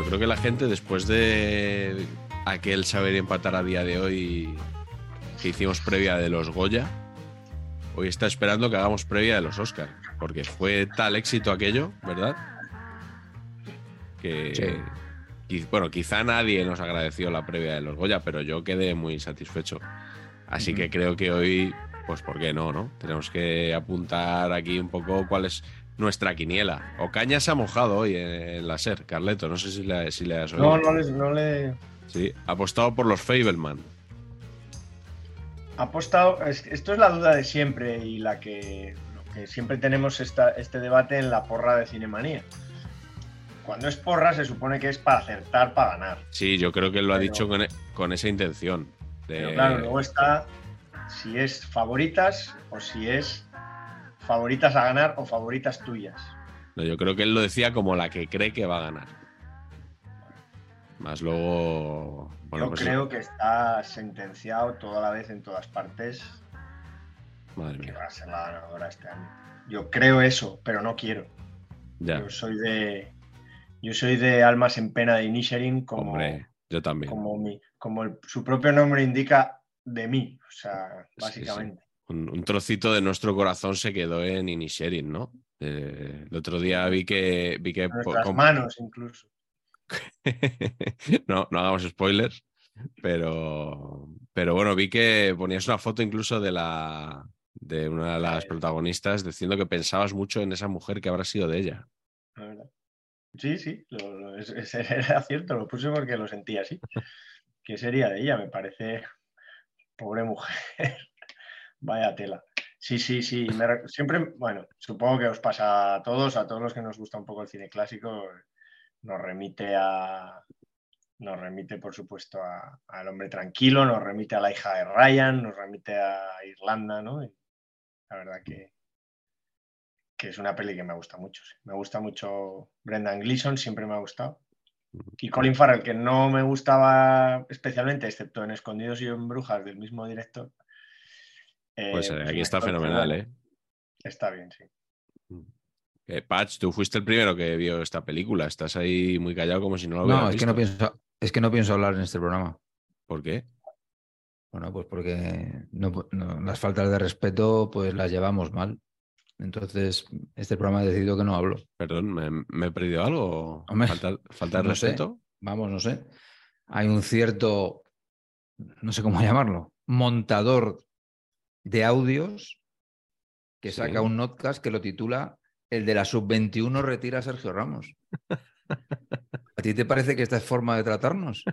yo creo que la gente, después de aquel saber empatar a día de hoy que hicimos previa de los Goya, hoy está esperando que hagamos previa de los Oscar. Porque fue tal éxito aquello, ¿verdad? Que. Bueno, quizá nadie nos agradeció la previa de los Goya, pero yo quedé muy satisfecho. Así que creo que hoy, pues, ¿por qué no, no? Tenemos que apuntar aquí un poco cuál es nuestra quiniela. Ocaña se ha mojado hoy en la SER, Carleto. No sé si le, si le has oído. No, no, le. Sí, ha apostado por los Fableman. Ha apostado. es- Esto es la duda de siempre y la que, lo que siempre tenemos esta, este debate en la porra de Cinemanía. Cuando es porra se supone que es para acertar, para ganar. Sí, yo creo que él lo ha dicho con, e- con esa intención. de- Pero claro, luego está si es favoritas o si es favoritas a ganar o favoritas tuyas. No, yo creo que él lo decía como la que cree que va a ganar. Más luego. Bueno, Yo pues creo que está sentenciado toda la vez en todas partes Madre que mía. va a ser la ganadora este año. Yo creo eso, pero no quiero. Ya, Yo soy de. Yo soy de almas en pena de Inisherin como, hombre, yo también. como, mi, como el- su propio nombre indica de mí. O sea, Sí, sí. Un, un trocito de nuestro corazón se quedó en Inisherin, ¿no? Eh, el otro día vi que. Vi que com- manos incluso. no, no hagamos spoilers, pero, pero bueno, vi que ponías una foto incluso de la de una de las protagonistas diciendo que pensabas mucho en esa mujer que habrá sido de ella. la verdad. Sí, sí, lo- lo- era cierto, lo puse porque lo sentía así. ¿Qué sería de ella? Me parece. Pobre mujer. Vaya tela. Sí, sí, sí. me re- siempre, bueno, supongo que os pasa a todos, a todos los que nos gusta un poco el cine clásico, nos remite a. Nos remite, por supuesto, a- al hombre tranquilo, nos remite a la hija de Ryan, nos remite a Irlanda, ¿no? Y la verdad que, que es una peli que me gusta mucho. sí. Me gusta mucho Brendan Gleeson, siempre me ha gustado. Y Colin Farrell, que no me gustaba especialmente, excepto en Escondidos y en Brujas del mismo director. Eh, Pues eh, pues aquí está fenomenal. ¿eh? Está bien, sí. Eh, Patch, tú fuiste el primero que vio esta película. Estás ahí muy callado como si no lo hubieras No, es que no, pienso, es que no pienso hablar en este programa. ¿Por qué? Bueno, pues porque no- no- las faltas de respeto pues las llevamos mal. Entonces, este programa ha decidido que no hablo. Perdón, ¿me, me he perdido algo? Hombre, ¿Falta, falta de no sé. respeto? Vamos, no sé. Hay un cierto, no sé cómo llamarlo, montador de audios que Sí. saca un notcast que lo titula El de la sub-21 retira a Sergio Ramos. ¿A ti te parece que esta es forma de tratarnos?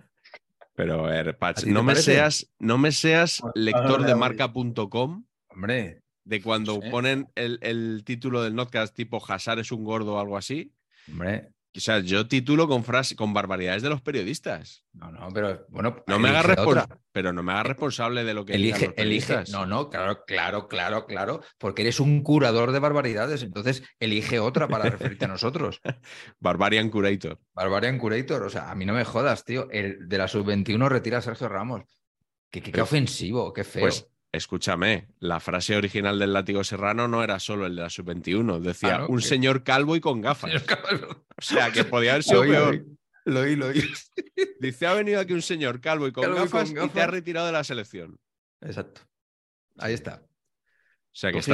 Pero, a ver, Patch, ¿A ti te no me, seas, no me seas Pues, lector ahora de voy. marca.com Hombre, de cuando ponen el, el título del podcast tipo Hazard es un gordo o algo así. hombre, O sea, yo titulo con frases, con barbaridades de los periodistas. no, no, pero bueno, No me hagas pero no me hagas responsable de lo que Elige, los elige. No, no, claro, claro, claro, claro. Porque eres un curador de barbaridades. Entonces, elige otra para referirte a nosotros. Barbarian Curator. Barbarian Curator. O sea, a mí no me jodas, tío. El de la sub-21 retira a Sergio Ramos. Qué, qué- qué ofensivo, qué feo. Pues escúchame, la frase original del látigo serrano no era solo el de la sub-21, decía un señor calvo y con gafas. O sea, que podía haber sido peor. Lo oí, lo oí. Dice, ha venido aquí un señor calvo y con, Calvo y con gafas, y te ha gafas. retirado de la selección. Exacto. Ahí está. O sea que Pues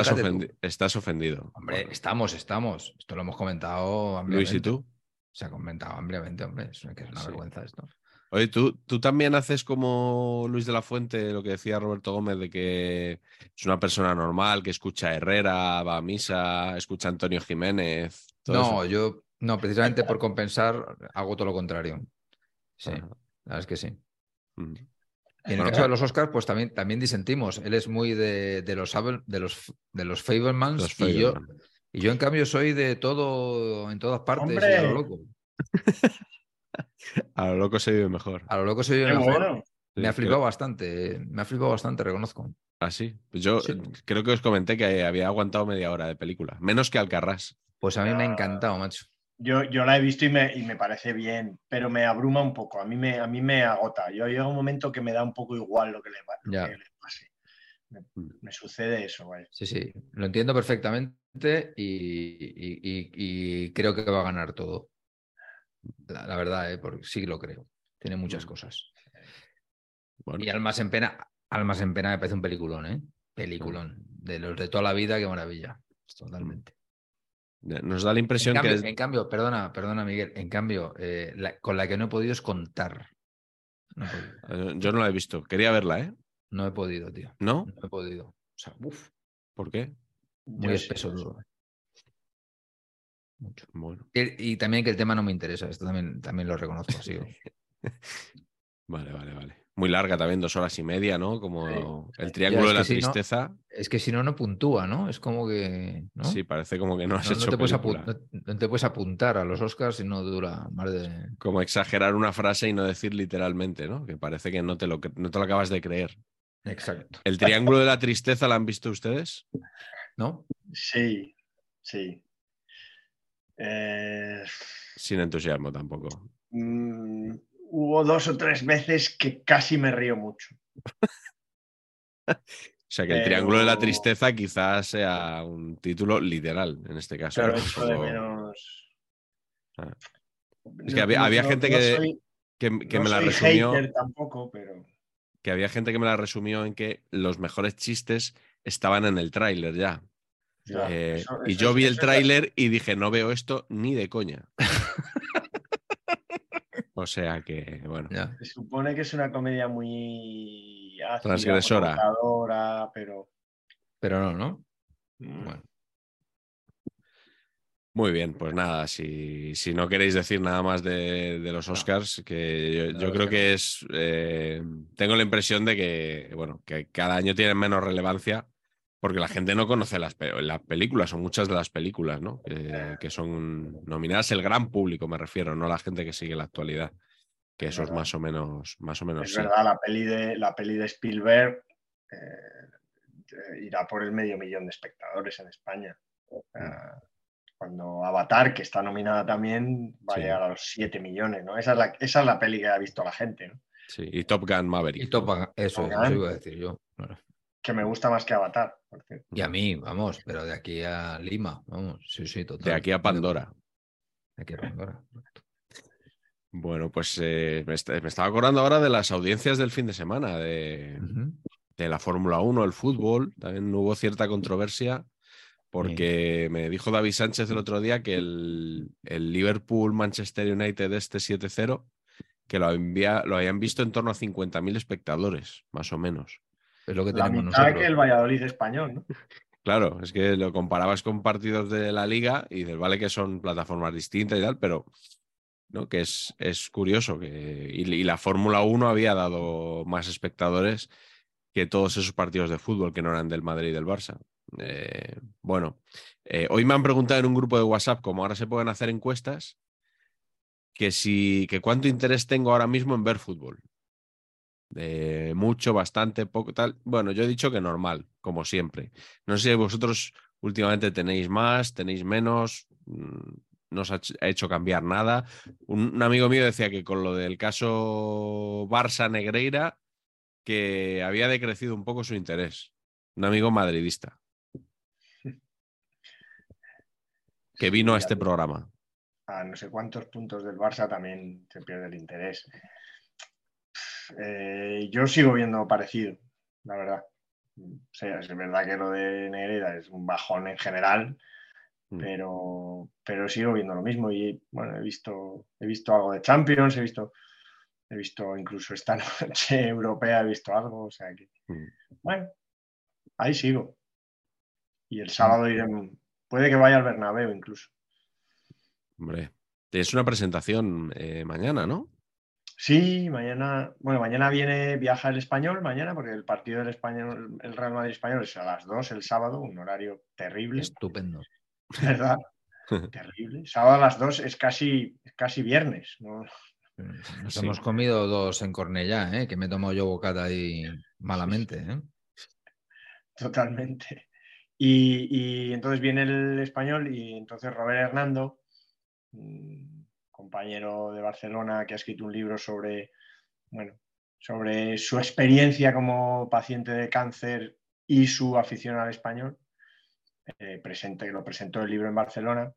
estás, tú. ofendido. Hombre, Bueno, estamos, estamos. Esto lo hemos comentado Luis, ¿y ampliamente. tú? Se ha comentado ampliamente, hombre. Es una, que es una Sí. vergüenza esto. Oye, ¿tú, tú también haces como Luis de la Fuente, lo que decía Roberto Gómez, de que es una persona normal, que escucha a Herrera, va a misa, escucha a Antonio Jiménez. todo No, eso? yo, no, precisamente por compensar, hago todo lo contrario. Sí, Ajá. la verdad es que sí. Mm. Y en el caso de los Oscars, pues también, también disentimos. Él es muy de, de los de los de los Fablemans Los y yo, y yo en cambio soy de todo en todas partes y ¡Hombre! a lo loco. A lo loco se vive mejor. A lo loco yo Qué mejor. bueno. Me ha flipado creo- bastante, me ha flipado bastante, reconozco. ¿Ah, sí? Yo Sí. creo que os comenté que había aguantado media hora de película. Menos que Alcarrás. Pues a mí me ha Ah. encantado, macho. Yo, yo la he visto y me, y me parece bien, pero me abruma un poco. A mí me, a mí me agota. Yo llega un momento que me da un poco igual lo que le, lo Ya. que le pase. Me, Mm. me sucede eso, vaya. Sí, sí, lo entiendo perfectamente y, y- y- y creo que va a ganar todo. La, la verdad, ¿eh? porque sí lo creo. Tiene muchas Mm. cosas. Bueno, Y Almas en Pena, Almas en Pena me parece un peliculón, ¿eh? Peliculón. De los de toda la vida, qué maravilla. Totalmente. nos da la En impresión cambio, que. en cambio, perdona, perdona, Miguel. En cambio, eh, la- con la que no he podido es contar. No podido, eh, Yo no la he visto. Quería verla, ¿eh? no he podido, tío. ¿No? No he podido. O sea, uf, ¿Por qué? muy Yo espeso todo. Mucho. Bueno, Y, y también que el tema no me interesa, esto también, también lo reconozco así. vale, vale, vale. Muy larga también, dos horas y media, ¿no? Como Sí, el sí. triángulo de la no- tristeza. Es que si no, no puntúa, ¿no? Es como que. ¿no? Sí, parece como que no has No, no hecho te puedes no te puedes apuntar a los Oscars si no dura más de. Como exagerar una frase y no decir literalmente, ¿no? Que parece que no te lo, no te lo acabas de creer. Exacto. ¿El triángulo de la tristeza la han visto ustedes? ¿No? Sí, sí. Eh, Sin entusiasmo tampoco. mm, hubo dos o tres veces que casi me río mucho. O sea que el Pero- triángulo de la tristeza quizás sea un título literal en este caso. ¿no? echo de menos. Ah. Es que había- había gente que- soy- que, me la soy resumió. hater tampoco, pero. que había gente que me la resumió en que los mejores chistes estaban en el tráiler ya. Ya, Eh, eso- y yo vi el tráiler y dije, no veo esto ni de coña. o sea que, bueno, Ya. Se supone que es una comedia muy ácida, Transgresora. pero Pero no, ¿no? mm, Bueno. muy bien, pues nada, si, si no queréis decir nada más de, de los Oscars, que yo, creo que es, eh, tengo la impresión de que, bueno, que cada año tienen menos relevancia porque la gente no conoce las, pe- las películas, o muchas de las películas, ¿no? Que, que son nominadas el gran público, me refiero, no la gente que sigue la actualidad. Que Es eso es más o menos, más o menos es sí. verdad, la peli de, la peli de Spielberg eh, irá por el medio millón de espectadores en España. Ah, cuando Avatar, que está nominada también, va Sí. a llegar a los 7 millones, ¿no? Esa es, la, esa es la peli que ha visto la gente, ¿no? Sí, y Top Gun Maverick. Y Top Gun, eso, Top eso Gun. iba a decir yo. Que me gusta más que Avatar, por cierto. Y a mí, vamos, pero de aquí a Lima, vamos, sí, sí, total. De aquí a Pandora. De aquí a Pandora. Bueno, pues eh, me, est- me estaba acordando ahora de las audiencias del fin de semana, de, la Fórmula 1, el fútbol. También hubo cierta controversia porque me dijo David Sánchez el otro día que el, el Liverpool-Manchester United este 7-0, que lo, envía- lo habían visto en torno a 50.000 espectadores, más o menos. Es lo que La tenemos mitad nosotros. que el Valladolid español, ¿no? Claro, es que lo comparabas con partidos de la liga y dices, vale que son plataformas distintas y tal, pero ¿no? que es, es curioso que y, y la Fórmula 1 había dado más espectadores que todos esos partidos de fútbol que no eran del Madrid y del Barça. Eh, bueno, eh, hoy me han preguntado en un grupo de WhatsApp, como ahora se pueden hacer encuestas, que si que cuánto interés tengo ahora mismo en ver fútbol. De mucho, bastante, poco, tal. Bueno, yo he dicho que normal, como siempre. No sé si vosotros últimamente tenéis más, tenéis menos, mm, no os ha ch- ha hecho cambiar nada. Un, un amigo mío decía que con lo del caso Barça Negreira, que había decrecido un poco su interés. Un amigo madridista. Que vino a este programa. a no sé cuántos puntos del Barça también se pierde el interés. Eh, yo sigo viendo parecido, la verdad. O sea, es verdad que lo de Negreda es un bajón en general, Mm. pero, pero sigo viendo lo mismo. Y bueno, he visto, he visto algo de Champions, he visto, he visto incluso esta noche europea, he visto algo. O sea que, Mm. bueno, ahí sigo. Y el sábado iré, puede que vaya al Bernabéu incluso. Hombre, es una presentación eh, mañana, ¿no? Sí, mañana, bueno, mañana viene, viaja el español, mañana, porque el partido del español, el Real Madrid español es a las 2 el sábado, un horario terrible, Estupendo. ¿verdad? terrible. Sábado a las 2 es casi, es casi viernes, ¿no? Nos Sí. hemos comido dos en Cornellá, ¿eh? que me he tomado yo bocata ahí malamente. ¿eh? Totalmente. Y, y entonces viene el español y entonces Robert Hernando, un compañero de Barcelona que ha escrito un libro sobre, bueno, sobre su experiencia como paciente de cáncer y su afición al español, eh, presente, lo presentó el libro en Barcelona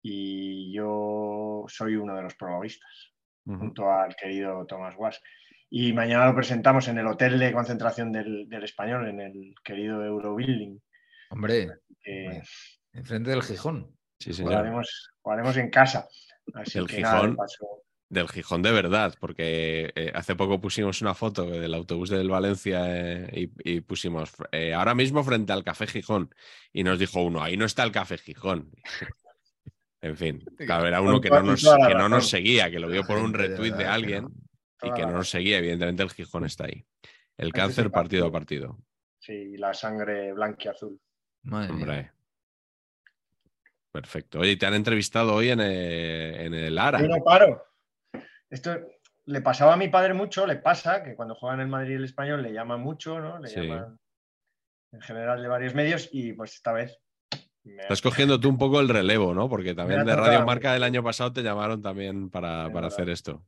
y yo soy uno de los protagonistas Ujú. junto al querido Tomás Guas. Y mañana lo presentamos en el hotel de concentración del, del español, en el querido Eurobuilding. Hombre, enfrente del Gijón. Sí, señor. jugaremos, jugaremos en casa. Así El que nada, Gijón. de paso- Del Gijón de verdad, porque eh, hace poco pusimos una foto del autobús del Valencia eh, y, y pusimos eh, ahora mismo frente al Café Gijón. Y nos dijo uno, ahí no está el Café Gijón. en fin, claro, era uno que no, nos, que no nos seguía, que lo vio por un retweet de alguien y que no nos seguía. Evidentemente el Gijón está ahí. El cáncer partido a partido. Sí, la sangre blanquiazul. Madre mía. Perfecto. Oye, ¿y te han entrevistado hoy en el, en el ARA. Yo no paro. Esto le pasaba a mi padre mucho, le pasa que cuando juegan el Madrid y el español le llaman mucho, ¿no? Le Sí. llaman en general de varios medios y pues esta vez me Estás cogiendo tú un poco el relevo, ¿no? Porque también de. Radio Marca del año pasado te llamaron también para, para hacer esto.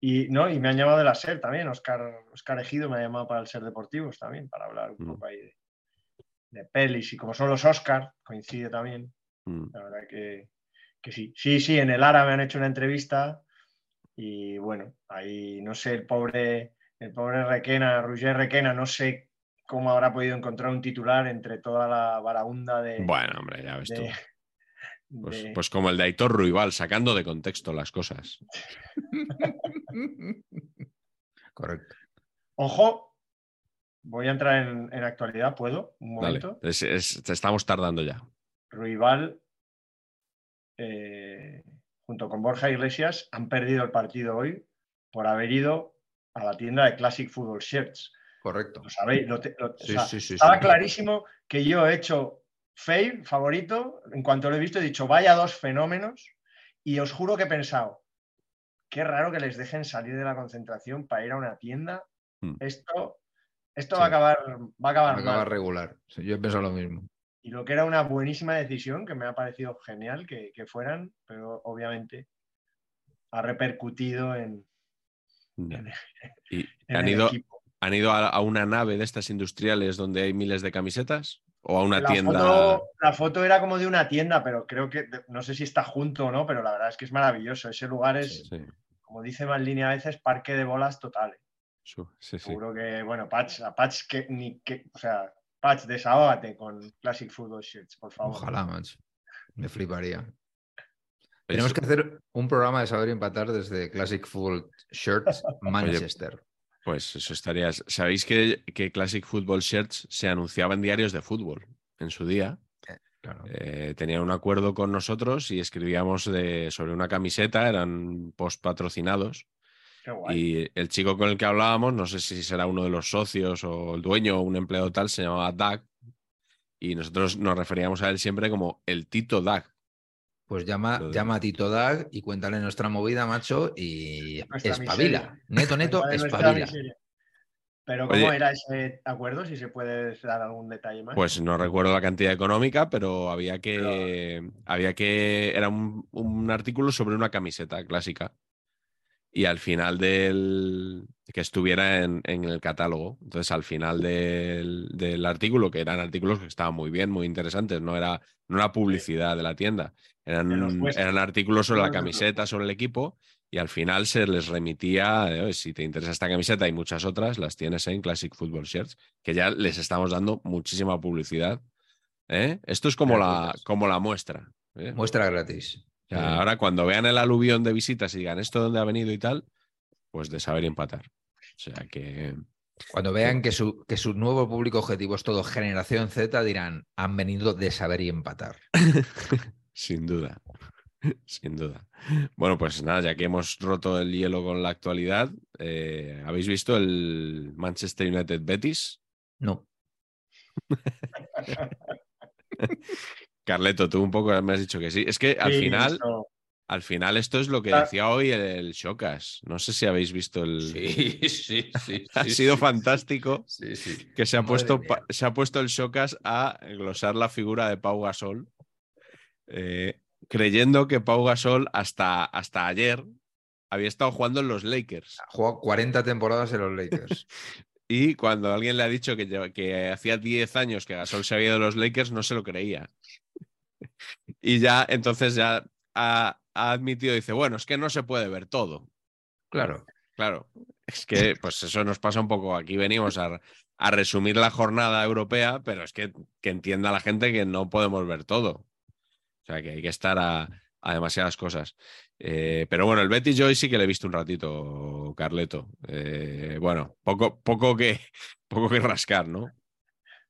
Y, no, y me han llamado de la SER también, Oscar, Oscar Ejido me ha llamado para el SER Deportivos también, para hablar un Mm. poco ahí de, de pelis. Y como son los Oscar, coincide también. Mm. La verdad que, que sí. Sí, sí, en el ARA me han hecho una entrevista y bueno, ahí no sé, el pobre, el pobre Requena, Roger Requena, no sé cómo habrá podido encontrar un titular entre toda la varaunda de... Bueno, hombre, ya ves tú. de- Pues, de- pues como el de Aitor Ruibal, sacando de contexto las cosas. Correcto. Ojo, voy a entrar en, en actualidad, ¿puedo? Un Dale, momento. es- es- te estamos tardando ya. Ruibal, eh, junto con Borja Iglesias, han perdido el partido hoy por haber ido a la tienda de Classic Football Shirts. Correcto. ¿Lo sabéis? Lo te- lo- o Sí, sea, sí, sí, estaba clarísimo que yo he hecho Fave, favorito, en cuanto lo he visto he dicho, vaya dos fenómenos, y os juro que he pensado, qué raro que les dejen salir de la concentración para ir a una tienda. Mm. Esto, esto va a acabar, va a acabar Acaba mal. regular. Sí, Yo he pensado lo mismo. Y lo que era una buenísima decisión, que me ha parecido genial que, que fueran, pero obviamente ha repercutido en, en- ¿Y en han el ido, equipo. han ido a, a una nave de estas industriales donde hay miles de camisetas? ¿O a una la, tienda? foto, la foto era como de una tienda, pero creo que, no sé si está junto o no, pero la verdad es que es maravilloso. Ese lugar es, Sí, como dice Maldini a veces, parque de bolas total. sí, sí, sí. Seguro que, bueno, Patch, a Patch que ni que, o sea, Patch, desahógate con Classic Football Shirts, por favor. Ojalá, macho. Me fliparía. Oye, Tenemos que hacer un programa de saber empatar desde Classic Football Shirts Manchester. Pues eso estaría. ¿Sabéis que, que Classic Football Shirts se anunciaba en diarios de fútbol en su día? Claro. Eh, tenían un acuerdo con nosotros y escribíamos de, sobre una camiseta, eran post patrocinados. Qué guay. Y el chico con el que hablábamos, no sé si será uno de los socios o el dueño o un empleado tal, se llamaba Doug. Y nosotros nos referíamos a él siempre como el Tito Doug. Pues llama, de- llama a Tito Dag y cuéntale nuestra movida, macho, y Nuestra espabila. miseria. Neto, neto, espabila. Pero ¿cómo Oye. era ese acuerdo? Si se puede dar algún detalle más. Pues no recuerdo la cantidad económica, pero había que. Había que. Era un, un artículo sobre una camiseta clásica. Y al final del, que estuviera en, en el catálogo. Entonces, al final del, del artículo, que eran artículos que estaban muy bien, muy interesantes, no era, no era publicidad de la tienda, eran, eran artículos sobre la camiseta, sobre el equipo, y al final se les remitía, de, "Oye, si te interesa esta camiseta y muchas otras, las tienes en Classic Football Shirts, que ya les estamos dando muchísima publicidad. ¿eh? Esto es como la, como la muestra. ¿eh? Muestra gratis. O sea, Sí. ahora cuando vean el aluvión de visitas y digan esto dónde ha venido y tal, pues de saber empatar. O sea que Cuando vean que su, que su nuevo público objetivo es todo generación Z, dirán, han venido de saber y empatar. sin duda, sin duda. Bueno, pues nada, ya que hemos roto el hielo con la actualidad, eh, ¿habéis visto el Manchester United Betis? No. Carleto, tú un poco me has dicho que sí. Es que al Sí, final, esto- al final esto es lo que decía hoy el, el Shocas. No sé si habéis visto el... Sí, sí, sí. ha sí, sido sí. fantástico. Sí, sí. que se ha, puesto, se ha puesto el Shocas a glosar la figura de Pau Gasol, eh, creyendo que Pau Gasol hasta, hasta ayer había estado jugando en los Lakers. Ha jugado 40 temporadas en los Lakers. Y cuando alguien le ha dicho que, lleva- que hacía 10 años que Gasol se había ido de los Lakers, no se lo creía. Y ya, entonces ya ha, ha admitido, dice, bueno, es que no se puede ver todo. Claro. Claro, es que pues eso nos pasa un poco. Aquí venimos a, a resumir la jornada europea, pero es que, que entienda la gente que no podemos ver todo. O sea, que hay que estar a, a demasiadas cosas. Eh, pero bueno, el Betis hoy sí que le he visto un ratito, Carleto. Eh, bueno, poco, poco, que, poco que rascar, ¿no?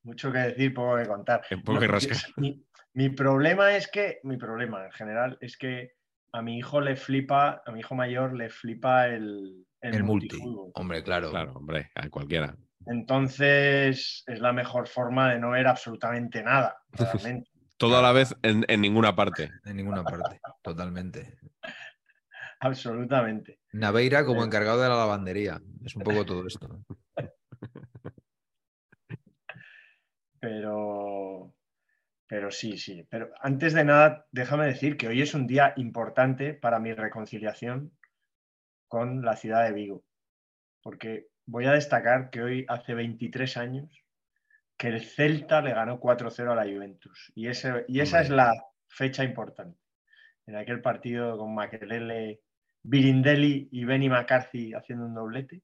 Mucho que decir, poco que contar. Eh, poco que rascar. Mi, mi problema es que, mi problema en general es que a mi hijo le flipa, a mi hijo mayor le flipa el, El multi. Hombre, claro. Claro, hombre, a cualquiera. Entonces es la mejor forma de no ver absolutamente nada, realmente. Todo a la vez en, en ninguna parte. En ninguna parte. Totalmente. absolutamente. Naveira como Sí. encargado de la lavandería. Es un poco todo esto. Pero, pero sí, sí. Pero antes de nada, déjame decir que hoy es un día importante para mi reconciliación con la ciudad de Vigo. Porque voy a destacar que hoy hace 23 años que el Celta le ganó 4-0 a la Juventus. Y, ese, y esa es la fecha importante. En aquel partido con Makelele, Birindelli y Benny McCarthy haciendo un doblete.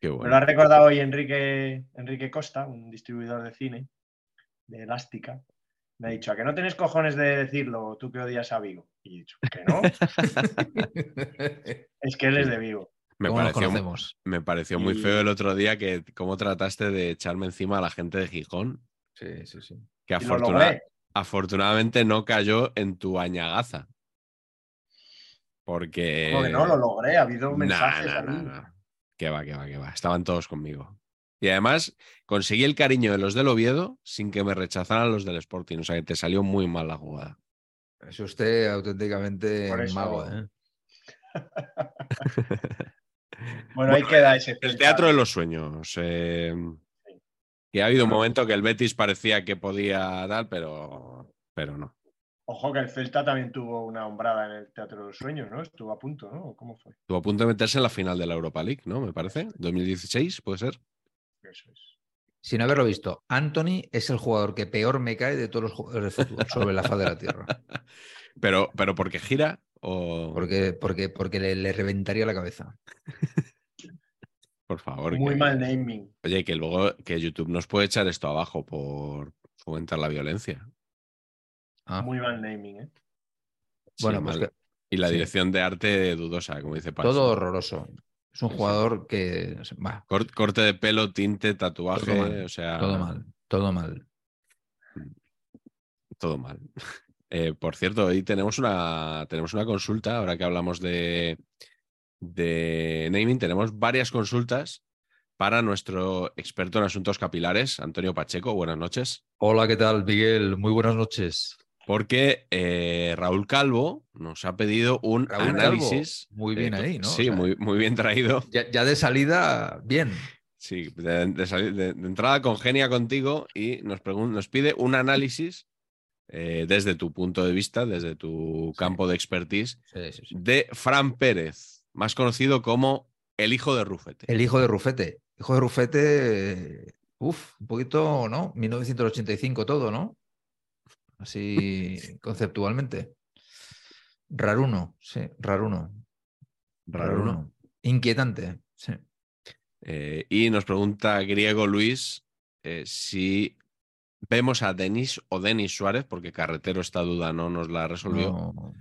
Qué Me lo bueno. ha recordado hoy Enrique, Enrique Costa, un distribuidor de cine de Elástica. Me ha dicho, ¿a que no tenés cojones de decirlo tú que odias a Vigo? Y he dicho, que no, es que él es de Vigo. Me ¿Cómo nos pareció, me pareció muy Y- feo el otro día que cómo trataste de echarme encima a la gente de Gijón. Sí, sí, sí. Que lo afortunadamente no cayó en tu añagaza. Porque. ¿Cómo que no? Lo logré, ha habido mensajes nah, ahí. nah, nah. Que va, que va, que va. Estaban todos conmigo. Y además conseguí el cariño de los del Oviedo sin que me rechazaran los del Sporting. O sea que te salió muy mal la jugada. Es usted auténticamente eso- mago, ¿eh? Bueno, ahí queda ese El teatro de los sueños. eh, que ha habido un momento que el Betis parecía que podía dar, pero, pero no. Ojo que el Celta también tuvo una hombrada en el Teatro de los Sueños, ¿no? Estuvo a punto, ¿no? ¿Cómo fue? Estuvo a punto de meterse en la final de la Europa League, ¿no? Me parece. 2016, puede ser. Eso es. Sin haberlo visto, Anthony es el jugador que peor me cae de todos los jugadores de fútbol sobre la faz de la tierra. Pero, pero porque gira o. Porque, porque, porque le, le reventaría la cabeza. Por favor. Muy que- mal naming. Oye, que luego que YouTube nos puede echar esto abajo por fomentar la violencia. Ah, Muy mal naming, ¿eh? Sí, bueno, pues mal. que- Y la sí. dirección de arte dudosa, como dice Pax. todo horroroso. Es un jugador que. Corte de pelo, tinte, tatuaje, Todo mal, o sea. todo mal, todo mal. Todo mal. Eh, por cierto, hoy tenemos una, tenemos una consulta, ahora que hablamos de, de naming, tenemos varias consultas para nuestro experto en asuntos capilares, Antonio Pacheco. Buenas noches. Hola, ¿qué tal, Miguel? Muy buenas noches. Porque eh, Raúl Calvo nos ha pedido un Raúl Calvo, análisis. muy bien eh, ahí, ¿no? O Sí, sea- muy, muy bien traído. Ya, ya de salida, bien. Sí, de, de de- de entrada congenia contigo y nos, nos pide un análisis eh, desde tu punto de vista, desde tu campo de expertise, Sí, sí, sí. de Fran Pérez, más conocido como El hijo de Rufete. El hijo de Rufete. Hijo de Rufete, uff, un poquito, ¿no? 1985 todo, ¿no? Así conceptualmente. Raruno, sí, raruno. Raruno. Inquietante, sí. Eh, y nos pregunta Griego Luis eh, si vemos a Denis o Denis Suárez, porque Carretero esta duda no nos la resolvió, No,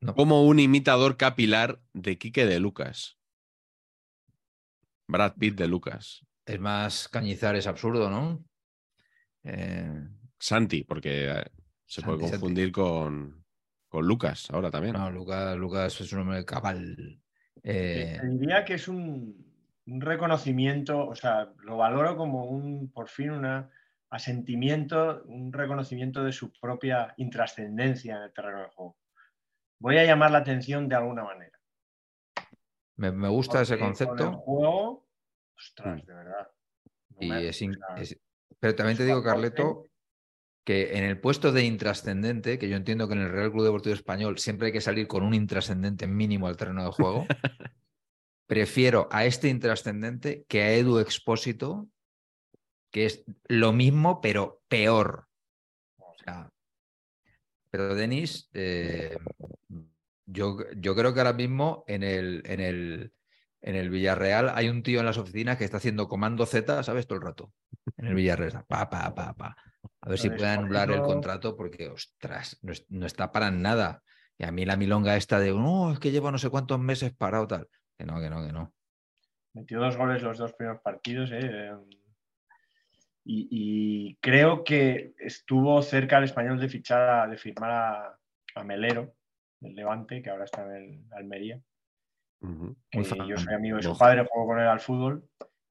no. como un imitador capilar de Quique de Lucas. Brad Pitt de Lucas. Es más cañizar, es absurdo, ¿no? Eh, Santi, porque eh, se puede Santi. confundir con, con Lucas ahora también. no, Lucas, Lucas es un hombre cabal. Eh, Te diría que es un, un reconocimiento, o sea, lo valoro como un, por fin, un asentimiento, un reconocimiento de su propia intrascendencia en el terreno del juego. Voy a llamar la atención de alguna manera. me, me gusta ese Porque Con el concepto. juego, ostras, Mm. de verdad. No Y es pero también te digo, Carleto, que en el puesto de intrascendente, que yo entiendo que en el Real Club Deportivo Español siempre hay que salir con un intrascendente mínimo al terreno de juego, prefiero a este intrascendente que a Edu Expósito, que es lo mismo, pero peor. O sea, pero Denis, eh, yo, yo creo que ahora mismo en el, en, el, en el Villarreal hay un tío en las oficinas que está haciendo comando Z, ¿sabes? Todo el rato. En el Villarreal. Pa, pa, pa, pa. A ver si puede anular el contrato porque, ostras, no, es- no está para nada. Y a mí la milonga esta de, no, es que lleva no sé cuántos meses parado tal. Que no, que no, que no. Metió dos goles los dos primeros partidos. ¿eh? Y, y creo que estuvo cerca el español de fichar a- de firmar a, a Melero, del Levante, que ahora está en el Almería. Fan. yo soy amigo de su padre, juego con él al fútbol.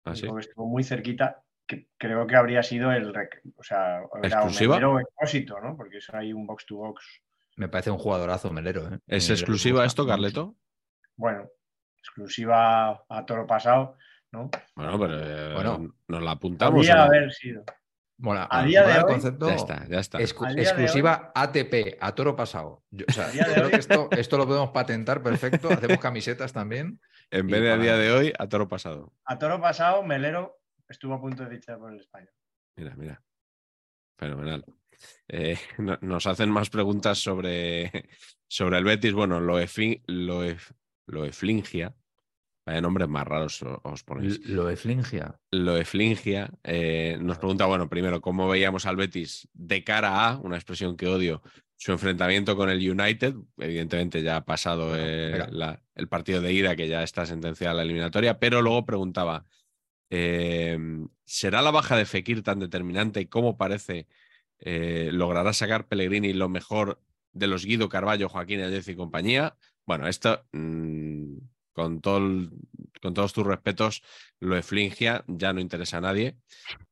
Ah, y sí. estuvo muy cerquita. Que creo que habría sido el. rec- O sea, era ¿Exclusiva? Melero o Expósito, ¿no? Porque eso hay un box to box. Me parece un jugadorazo, Melero. ¿eh? ¿Es exclusiva esto. Carleto? Bueno, exclusiva a toro pasado, ¿no? Bueno, pero eh, Bueno. nos la apuntamos. Podría haber sido. Mola, A día mola de el hoy- concepto Ya está, ya exclusiva ATP, a toro pasado. Yo, o sea, A día de creo hoy- que esto, esto lo podemos patentar perfecto. Hacemos camisetas también. En vez de a día de hoy, a toro pasado. A toro pasado, Melero estuvo a punto de fichar por el Español. Mira, mira. Fenomenal. Eh, no- nos hacen más preguntas sobre, sobre el Betis. Bueno, lo, efli- lo, ef- lo eflingia. Vaya nombres más raros os ponéis. Lo de Flingia. Lo eflingia. eh, nos pregunta, bueno, primero, ¿cómo veíamos al Betis de cara a, una expresión que odio, su enfrentamiento con el United? Evidentemente ya ha pasado Bueno, eh, la- el partido de ida, que ya está sentenciada la eliminatoria, pero luego preguntaba, eh, ¿será la baja de Fekir tan determinante como parece? eh, ¿Logrará sacar Pellegrini lo mejor de los Guido Carballo, Joaquín Ayez y compañía? Bueno, esto, mm, con, todo el- con todos tus respetos, lo eflingia, ya no interesa a nadie.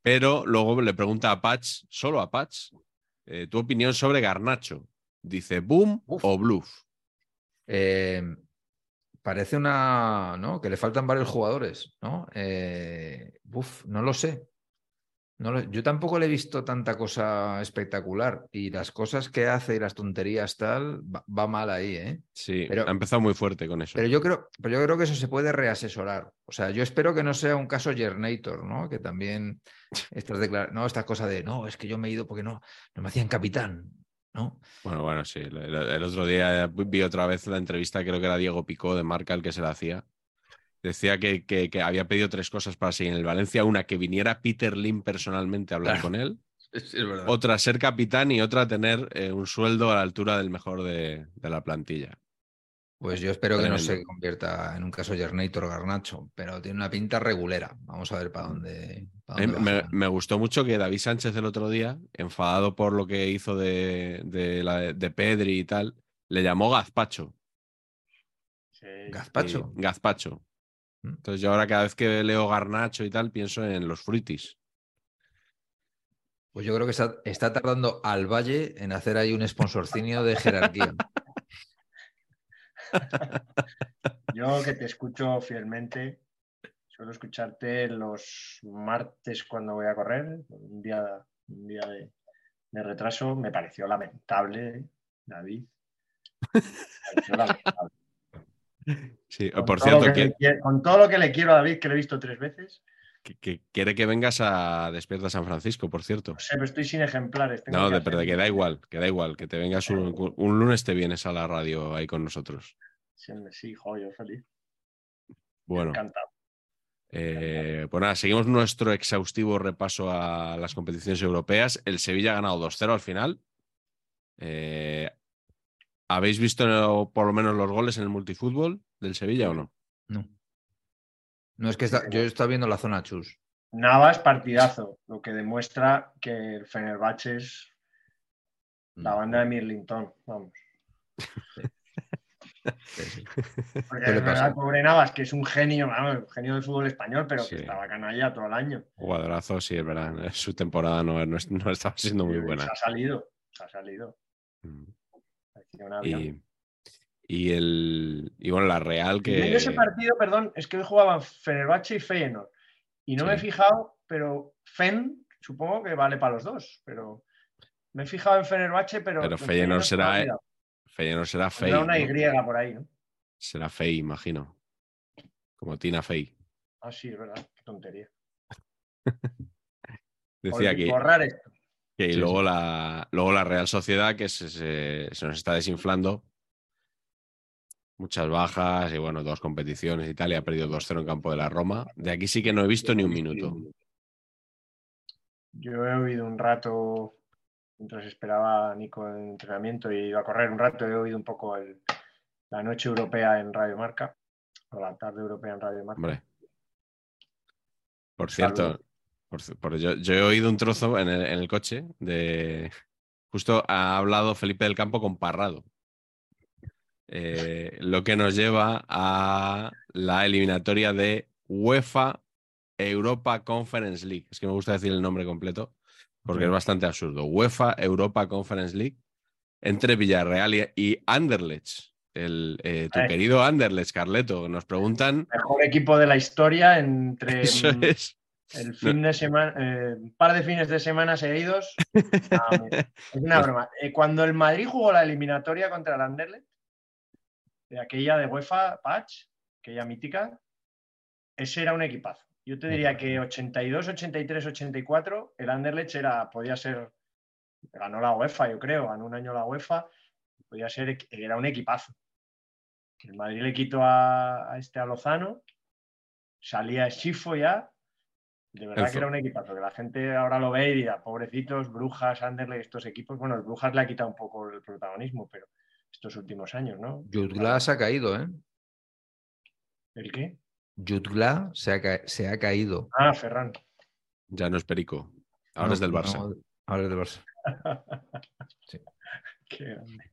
Pero luego le pregunta a Patch, solo a Patch, eh, tu opinión sobre Garnacho. Dice, ¿boom Uf. o bluff? Eh, parece una. ¿no? Que le faltan varios jugadores, ¿no? Eh, uf, no lo sé. No lo- yo tampoco le he visto tanta cosa espectacular. Y las cosas que hace y las tonterías tal, va, va mal ahí, ¿eh? Sí, Pero- ha empezado muy fuerte con eso. Pero yo creo, pero yo creo que eso se puede reasesorar. O sea, yo espero que no sea un caso Yernator, ¿no? Que también estas no, esta cosa de no, es que yo me he ido porque no, no me hacían capitán, ¿no? Bueno, bueno, sí. El, el otro día vi otra vez la entrevista, creo que era Diego Picó de Marca el que se la hacía. Decía que, que- que había pedido tres cosas para seguir en el Valencia. Una, que viniera Peter Lim personalmente a hablar Claro. con él. Es, verdad. Otra, ser capitán y otra, tener eh, un sueldo a la altura del mejor de, de la plantilla. Pues yo espero que no se convierta en un caso Yernator Garnacho, pero tiene una pinta regulera. Vamos a ver para dónde. para dónde me, gustó mucho que David Sánchez el otro día, enfadado por lo que hizo de, de, la- de Pedri y tal, le llamó Gazpacho. Sí. Gazpacho. Y- Gazpacho. Mm. Entonces yo ahora cada vez que leo Garnacho y tal, pienso en los fruitis. Pues yo creo que está, está tardando al Valle en hacer ahí un sponsorcinio de jerarquía. Yo que te escucho fielmente, suelo escucharte los martes cuando voy a correr, un día, un día de, de retraso, me pareció lamentable, David. Me pareció lamentable. Sí, Con por cierto, que con todo lo que le quiero a David, que lo he visto tres veces, que- que quiere que vengas a Despierta San Francisco, por cierto. no sé, pero estoy sin ejemplares. tengo No, de, pero que da igual, que da igual, que te vengas un, un lunes, te vienes a la radio ahí con nosotros. Sí, sí, joder, yo feliz. Bueno, Encantado. eh, pues nada, seguimos nuestro exhaustivo repaso a las competiciones europeas. El Sevilla ha ganado 2-0 al final. Eh, ¿Habéis visto por lo menos los goles en el multifútbol del Sevilla o no? No. No es que está, yo estaba viendo la zona chus. Navas, partidazo, lo que demuestra que el Fenerbahce es la banda de Mirlington, vamos. Sí. Porque ¿Qué le es verdad, pobre Navas, que es un genio, vamos, un genio del fútbol español, pero Sí. que estaba canalla todo el año. Jugadorazo, sí, es verdad. Su temporada no, no, no estaba siendo muy Se buena. ha salido, se ha salido. Mm. Y, y el y bueno, la Real que ese partido, perdón, es que hoy jugaban Fenerbahce y Feyenoord. Y no me he fijado, pero Fen, supongo que vale para los dos, pero me he fijado en Fenerbahce, pero. Pero el Feyenoord será, eh. Feyenoord será Fey. Una ¿no? Y por ahí, ¿no? Será Fey, imagino. Como Tina Fey. Ah, sí, es verdad, qué tontería. Decía que, Borrar esto. Sí, luego, sí. La, luego la Real Sociedad que se, se- se nos está desinflando. Muchas bajas y bueno, dos competiciones y tal. Y ha perdido 2-0 en campo de la Roma. De aquí sí que no he visto ni un minuto. Yo he oído un rato, mientras esperaba a Nico en entrenamiento y iba a correr un rato, he oído un poco el- la noche europea en Radio Marca, o la tarde europea en Radio Marca. Hombre. Por cierto, por yo, yo he oído un trozo en el, en el coche de. Justo ha hablado Felipe del Campo con Parrado. Eh, lo que nos lleva a la eliminatoria de UEFA Europa Conference League. Es que me gusta decir el nombre completo porque es bastante absurdo. UEFA Europa Conference League entre Villarreal y, y Anderlecht. El, eh, tu Ay. querido Anderlecht, Carleto. Nos preguntan. Mejor equipo de la historia entre Eso es. El fin de semana, eh, un par de fines de semana seguidos. No, hombre, es una broma. Eh, cuando el Madrid jugó la eliminatoria contra el Anderlecht, de aquella de UEFA Patch, aquella mítica, ese era un equipazo. Yo te diría que 82, 83, 84, el Anderlecht era, podía ser, ganó la UEFA, yo creo, ganó un año la UEFA, podía ser, era un equipazo. El Madrid le quitó a, a este a Lozano, salía Schifo ya, de verdad que era un equipazo, que la gente ahora lo ve y dirá, pobrecitos, Brujas, Anderlecht, estos equipos, bueno, el Brujas le ha quitado un poco el protagonismo, pero estos últimos años, ¿no? Jutgla se ha caído, ¿eh? ¿El qué? Jutgla se ha, ca- se ha caído. Ah, Ferran. Ya no es Perico. Ahora No, es del Barça. no, ahora es del Barça. Qué grande.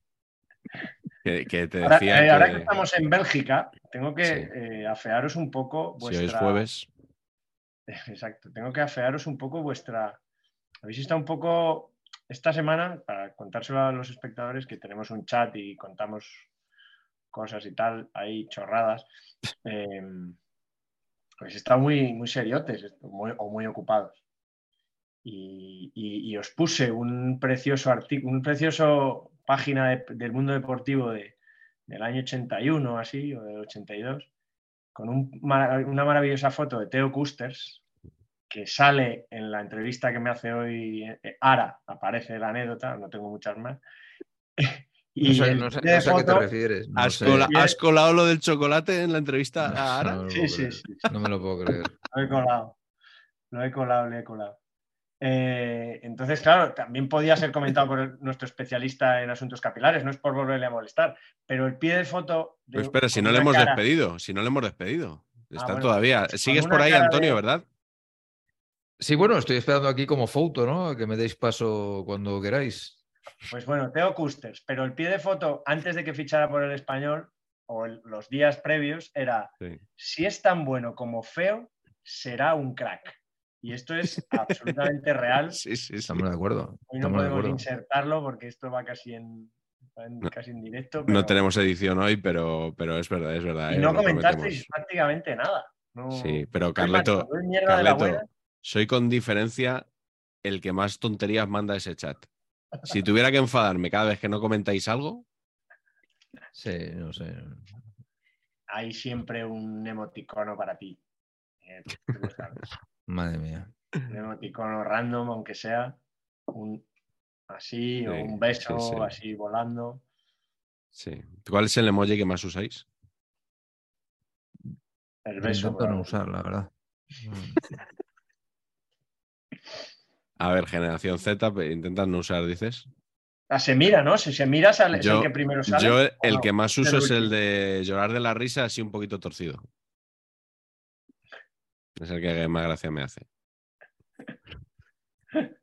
Que, que te Ahora, decía eh, ahora que que estamos en Bélgica, tengo que Sí. eh, afearos un poco si hoy es jueves. Exacto, tengo que afearos un poco vuestra. Habéis estado un poco esta semana, para contárselo a los espectadores, que tenemos un chat y contamos cosas y tal, hay chorradas. Eh, habéis estado muy, muy seriotes muy- o muy ocupados. Y, y- y os puse un precioso artículo, un precioso página de- del mundo deportivo de- del año 81, así, o del 82, con un una maravillosa foto de Theo Kusters, que sale en la entrevista que me hace hoy eh, Ara, aparece la anécdota, no tengo muchas más. No sé, el no sé- no a qué te refieres. No, ¿Has, sé. cola- Bien. has colado lo del chocolate en la entrevista No, a Ara? Sí, sí, sí. No me lo puedo creer. Lo he colado. Lo he colado, lo he colado. Eh, entonces, claro, también podía ser comentado por el- nuestro especialista en asuntos capilares, no es por volverle a molestar, pero el pie de foto. De, espera, si no le hemos cara- despedido, si no le hemos despedido. Está bueno, todavía. con Sigues por ahí, Antonio, de- ¿verdad? Sí, bueno, estoy esperando aquí como foto, ¿no? Que me deis paso cuando queráis. Pues bueno, Teo Kusters, pero el pie de foto antes de que fichara por el español o el- los días previos era: Sí. si es tan bueno como feo, será un crack. Y esto es absolutamente real. Sí, sí. Estamos de acuerdo. Hoy no podemos acuerdo. insertarlo porque esto va casi en, va en- No. casi en directo. No pero- tenemos edición hoy, pero, pero es verdad, es verdad. Y eh, no comentasteis prácticamente nada. No- Sí, pero Soy Carleto, soy Carleto, con diferencia el que más tonterías manda ese chat. Si tuviera que enfadarme cada vez que no comentáis algo, Sí, no sé. hay siempre un emoticono para ti. Eh, tú lo sabes. Madre mía. un emoticono random, aunque sea un así, o un beso sí, sí. así volando. Sí. ¿Cuál es el emoji que más usáis? El beso. intento no usar, la verdad. A ver, generación Z, intentas no usar, dices. Ah, se mira, ¿no? Si se mira, sale, es Yo- el que primero sale. Yo ¿o el no? que más uso es el de llorar de la risa así un poquito torcido. Es el que más gracia me hace.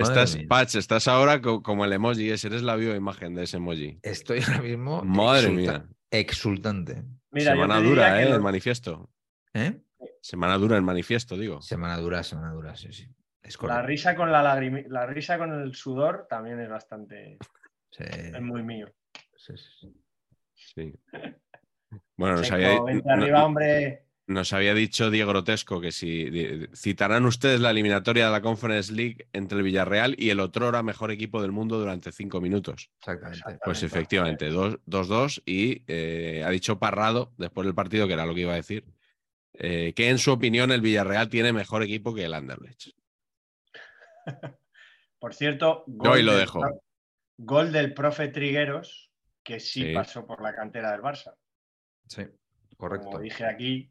Estás, mía. Patch, estás ahora co- como el emoji, ese, eres la bioimagen de ese emoji. Estoy ahora mismo Madre exulta- mía. exultante. Mira, Semana dura, ¿eh? lo- El manifiesto. ¿Eh? Semana dura el manifiesto, digo. Semana dura, semana dura, sí, sí. Es la risa con la lagrimi- la risa con el sudor también es bastante. Sí, Es muy mío. sí, sí, sí. Sí. Bueno, nos había, vente no- arriba, hombre. Nos había dicho Diego Grotesco que si di- citarán ustedes la eliminatoria de la Conference League entre el Villarreal y el otrora mejor equipo del mundo durante cinco minutos. Exactamente. Pues efectivamente, dos- 2-2 y eh, ha dicho Parrado, después del partido, que era lo que iba a decir, eh, que en su opinión el Villarreal tiene mejor equipo que el Anderlecht. Por cierto, Yo ahí lo del dejo. gol del profe Trigueros, que sí, Sí. pasó por la cantera del Barça. Sí, correcto. Como dije aquí,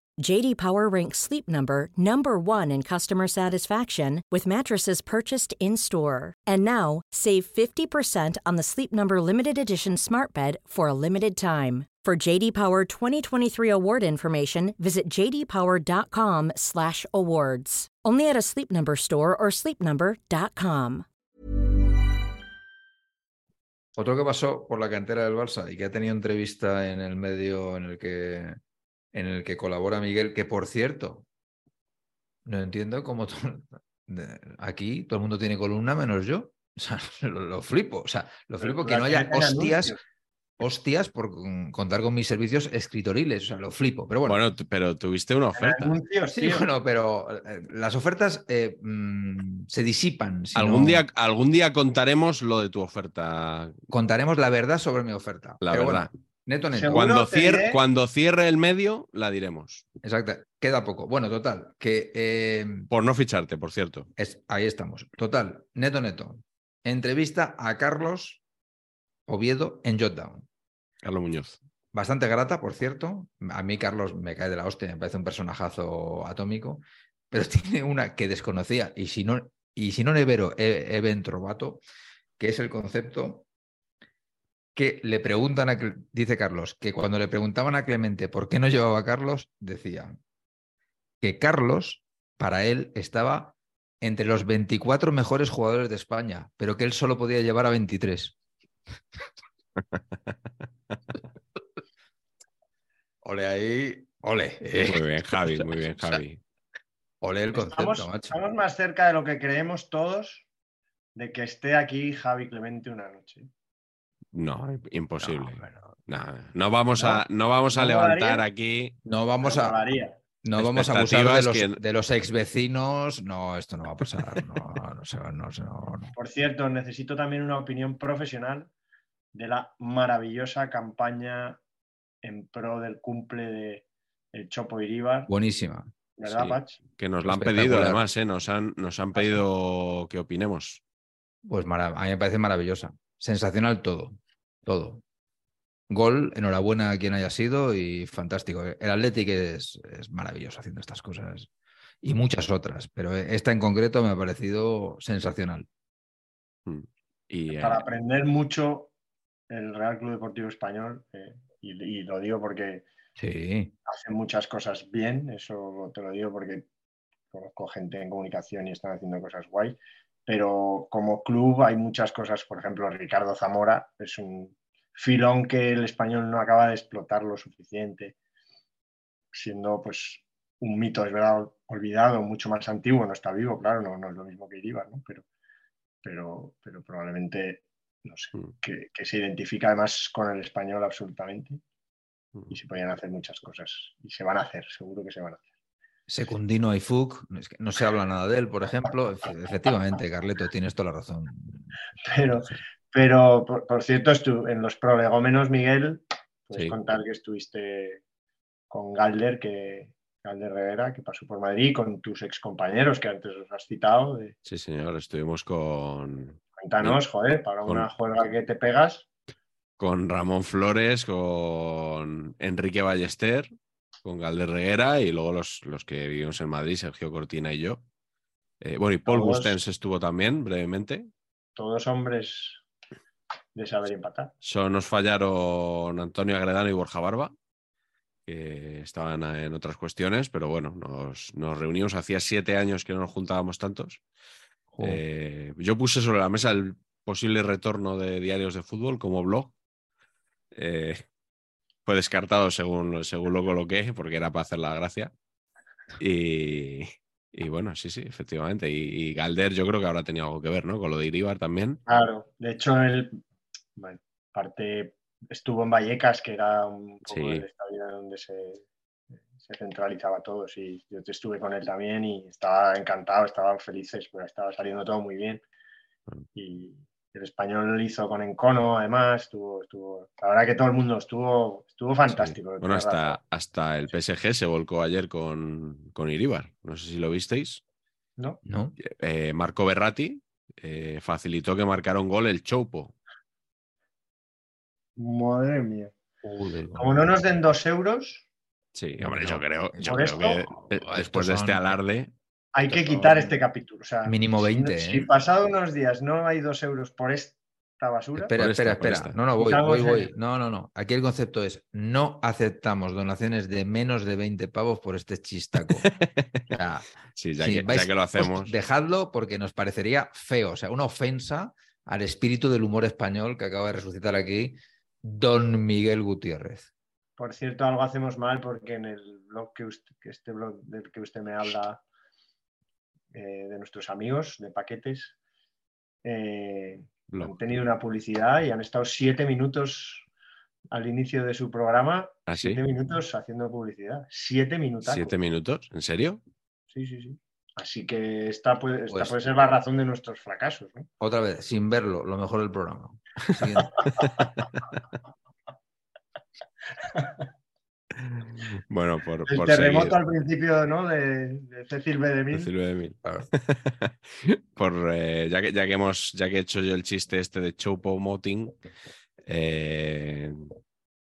JD Power ranks Sleep Number number 1 in customer satisfaction with mattresses purchased in-store. And now, save 50% on the Sleep Number limited edition Smart Bed for a limited time. For JD Power 2023 award information, visit jdpower.com/awards. Only at a Sleep Number store or sleepnumber.com. Otro que pasó por la cantera del Barça y que ha tenido entrevista en el medio en el que, en el que colabora Miguel, que por cierto, no entiendo cómo aquí todo el mundo tiene columna menos yo. O sea, lo, lo flipo. O sea, lo flipo que no haya hostias, hostias por contar con mis servicios escritoriles. O sea, lo flipo. Pero bueno, Bueno, pero tuviste una oferta. Anuncios, sí, tío. bueno, pero eh, las ofertas eh, mm, se disipan. si Algún, no- día, algún día contaremos lo de tu oferta, contaremos la verdad sobre mi oferta. la Pero bueno, verdad. Neto, neto. Cuando cierre, diré- cuando cierre el medio, la diremos. Exacto, queda poco. Bueno, total, que eh, Por no ficharte, por cierto. es- ahí estamos. Total, neto, neto. Entrevista a Carlos Oviedo en Jotdown. Carlos Muñoz. Bastante grata, por cierto. A mí Carlos me cae de la hostia, me parece un personajazo atómico, pero tiene una que desconocía y si no, y si no nevero he, he ben trovato, que es el concepto que le preguntan a, dice Carlos, que cuando le preguntaban a Clemente por qué no llevaba a Carlos, decía que Carlos, para él, estaba entre los 24 mejores jugadores de España, pero que él solo podía llevar a 23. Ole ahí, ole. eh. Muy bien, Javi, muy bien, Javi. Ole el concepto, Estamos, macho. estamos más cerca de lo que creemos todos de que esté aquí Javi Clemente una noche. No, imposible. No, bueno, No, no vamos ¿No? a, no vamos a ¿No levantar aquí. no vamos a, no vamos a abusar de los, que- de los ex vecinos. No, esto no va a pasar. No, no, se va, no, se- no, no. Por cierto, necesito también una opinión profesional de la maravillosa campaña en pro del cumple de el Chopo Iríbar, Buenísima. ¿verdad, Sí. Pach? Que nos lo han pedido, además, ¿eh? nos, han, nos han pedido que opinemos. Pues a mí me parece maravillosa. Sensacional todo. Todo. Gol, enhorabuena a quien haya sido y fantástico. El Athletic es, es maravilloso haciendo estas cosas y muchas otras, pero esta en concreto me ha parecido sensacional. Y, eh, Para aprender mucho el Real Club Deportivo Español, eh, y, y lo digo porque Sí, hacen muchas cosas bien, eso te lo digo porque conozco gente en comunicación y están haciendo cosas guay, pero como club hay muchas cosas, por ejemplo, Ricardo Zamora es un filón que el español no acaba de explotar lo suficiente, siendo pues un mito, es verdad, olvidado, mucho más antiguo, no está vivo, claro, no, no es lo mismo que Iribar, ¿no? Pero, pero, pero probablemente, no sé, Mm. que, que se identifica además con el español absolutamente Mm. y se podían hacer muchas cosas y se van a hacer, seguro que se van a hacer. Secundino que no se habla nada de él, por ejemplo. Efe- Efectivamente, Carleto, tienes toda la razón. Pero, pero por, por cierto, estu- en los prolegómenos, Miguel, puedes Sí. contar que estuviste con Galder, que Galder Rivera, que pasó por Madrid, y con tus excompañeros que antes os has citado. de- Sí, señor, estuvimos con, cuéntanos, joder, para Con- una juega que te pegas. con Ramón Flores, con Enrique Ballester, con Galder Reguera y luego los, los que vivimos en Madrid, Sergio Cortina y yo. Eh, bueno, y Paul Todos- Gustens estuvo también brevemente. Todos hombres de saber empatar. Solo nos fallaron Antonio Agredano y Borja Barba, que estaban en otras cuestiones, pero bueno, nos, nos reunimos. Hacía siete años que no nos juntábamos tantos. Eh, yo puse sobre la mesa el posible retorno de diarios de fútbol como blog. Eh, fue descartado según, según lo coloqué, porque era para hacer la gracia. Y, y bueno, sí, sí, efectivamente. Y, y Galder yo creo que habrá tenido algo que ver, ¿no? Con lo de Iribar también. Claro, de hecho, él, bueno, parte estuvo en Vallecas, que era un poco Sí. el estadio donde se, se centralizaba todo. Sí, yo estuve con él también y estaba encantado, estaban felices, pues estaba saliendo todo muy bien. Mm. Y el español lo hizo con Encono, además, estuvo, estuvo, la verdad que todo el mundo estuvo, estuvo fantástico. Sí. Bueno, hasta, hasta el PSG se volcó ayer con, con Iribar. No sé si lo visteis. ¿no? ¿No? Eh, Marco Berratti eh, facilitó que marcara un gol el Choupo. Madre mía. Como no nos den dos euros, Sí, hombre, yo creo, yo Por creo que esto, eh, estos después de este son- alarde, hay que quitar este capítulo. O sea, mínimo si- 20, Si, ¿eh? pasado unos días no hay dos euros por esta basura, Espera, espera, esta, espera. No, no, voy, voy, voy. el- No, no, no. Aquí el concepto es no aceptamos donaciones de menos de 20 pavos por este chistaco. O sea, sí, ya, si que, vais- ya que lo os- hacemos. dejadlo porque nos parecería feo, o sea, una ofensa al espíritu del humor español que acaba de resucitar aquí Don Miguel Gutiérrez. por cierto, algo hacemos mal porque en el blog que, usted- que este blog del que usted me habla eh, de nuestros amigos de paquetes eh, han tenido una publicidad y han estado siete minutos al inicio de su programa, ¿Ah, sí? siete minutos haciendo publicidad, siete minutos. ¿Siete minutos? ¿En serio? Sí, sí, sí. Así que esta puede, esta Pues- puede ser la razón de nuestros fracasos. ¿no? Otra vez, sin verlo, lo mejor del programa. Bueno, por, El por terremoto seguir. al principio ¿no? de, de Cecil B. DeMille. Claro. por, eh, ya, que, ya, que hemos, ya que he hecho yo el chiste este de Choupo Moting, eh,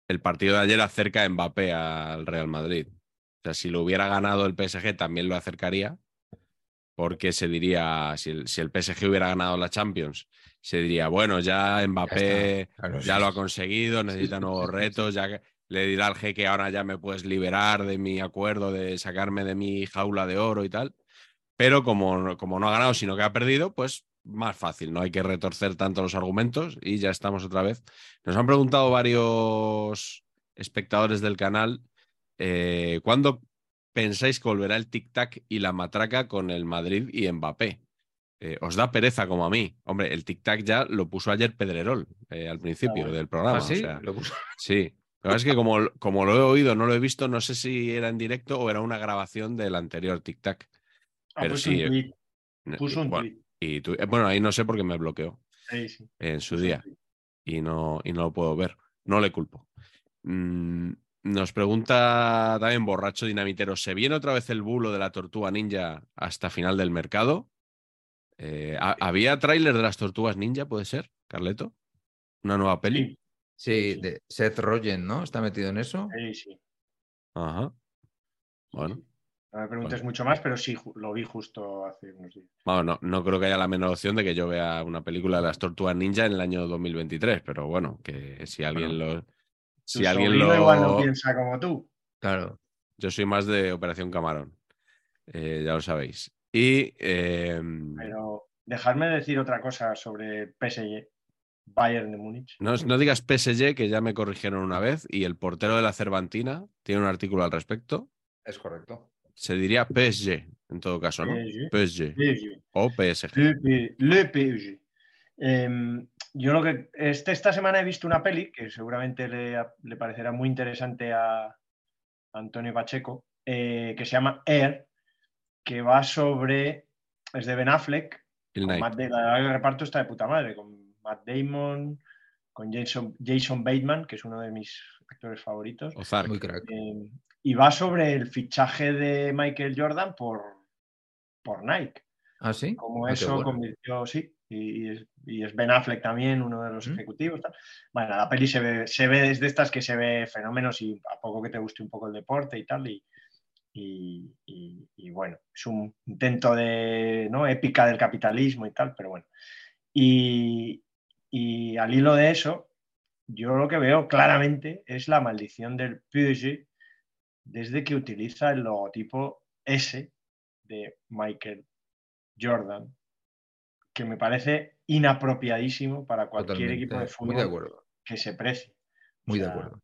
el partido de ayer acerca a Mbappé al Real Madrid. O sea, si lo hubiera ganado el PSG también lo acercaría, porque se diría, si el, si el PSG hubiera ganado la Champions, se diría, bueno, ya Mbappé claro, ya sí, lo ha conseguido, necesita sí, nuevos sí, sí, retos, ya que le dirá al jeque ahora ya me puedes liberar de mi acuerdo de sacarme de mi jaula de oro y tal. Pero como, no- como no ha ganado, sino que ha perdido, pues más fácil, no hay que retorcer tanto los argumentos y ya estamos otra vez. Nos han preguntado varios espectadores del canal eh, ¿cuándo pensáis que volverá el tic-tac y la matraca con el Madrid y Mbappé? Eh, ¿Os da pereza como a mí? Hombre, el tic-tac ya lo puso ayer Pedrerol eh, al principio bueno. del programa. ¿Ah, sí? o sea, Lo puso- Sí. Que pasa es que como, como lo he oído, no lo he visto, no sé si era en directo o era una grabación del anterior Tic Tac. Ah, Pero puso sí, un tuit, puso Y, un y tú- eh, bueno, ahí no sé porque me bloqueó Sí, sí, en su puso día y no, y no lo puedo ver. No le culpo. Mm, nos pregunta también Borracho Dinamitero, ¿se viene otra vez el bulo de la tortuga ninja hasta final del mercado? Eh, ¿ha- ¿Había tráiler de las tortugas ninja, puede ser, Carleto? ¿Una nueva peli? Sí, Sí, Sí. de Seth Rogen, ¿no? ¿Está metido en eso? sí, sí. Ajá. Bueno. No me preguntes mucho más, pero sí, lo vi justo hace unos días. Bueno, no, no creo que haya la menor opción de que yo vea una película de las tortugas ninja en el año 2023, pero bueno, que si alguien lo. Si Tu alguien sobrino lo. igual no piensa como tú. Claro. Yo soy más de Operación Camarón, eh, ya lo sabéis. Y. eh, Pero dejadme decir otra cosa sobre PSG, Bayern de Múnich. no, no digas PSG, que ya me corrigieron una vez, y el portero de la Cervantina tiene un artículo al respecto. Es correcto. Se diría PSG, en todo caso, ¿no? PSG. PSG. PSG. O PSG. Le, PSG. Em, yo lo que este, esta semana he visto una peli que seguramente le, le parecerá muy interesante a Antonio Pacheco, eh, que se llama Air, que va sobre. Es de Ben Affleck. Matt la que el reparto está de puta madre, con Matt Damon, con Jason, Jason Bateman, que es uno de mis actores favoritos. Ozark. Muy crack. Eh, y va sobre el fichaje de Michael Jordan por, por Nike. ¿Ah, sí? Como Ah, eso bueno. convirtió, sí. Y, y es, y es Ben Affleck también, uno de los Mm. ejecutivos. tal. Bueno, la peli se ve, se ve desde estas que se ve fenómenos y a poco que te guste un poco el deporte y tal. Y, y- y- y bueno, es un intento de ¿no? épica del capitalismo y tal, pero bueno. Y, y al hilo de eso, yo lo que veo claramente es la maldición del PSG desde que utiliza el logotipo S de Michael Jordan, que me parece inapropiadísimo para cualquier Totalmente. equipo de Muy de fútbol acuerdo. que se precie. Muy O de acuerdo.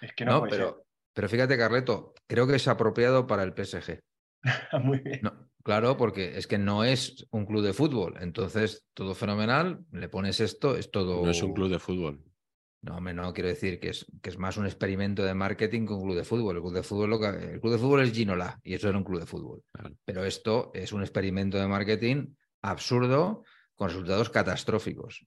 Es que no, No, puede pero, pero fíjate, Carleto, creo que es apropiado para el PSG. ser. Muy bien. No, claro, porque es que no es un club de fútbol. Entonces, todo fenomenal, le pones esto, es todo. No es un club de fútbol. No, hombre, no, quiero decir que es, que es más un experimento de marketing que un club de fútbol. El club de fútbol, lo que- el club de fútbol es Ginola y eso era un club de fútbol. Claro. Pero esto es un experimento de marketing absurdo con resultados catastróficos.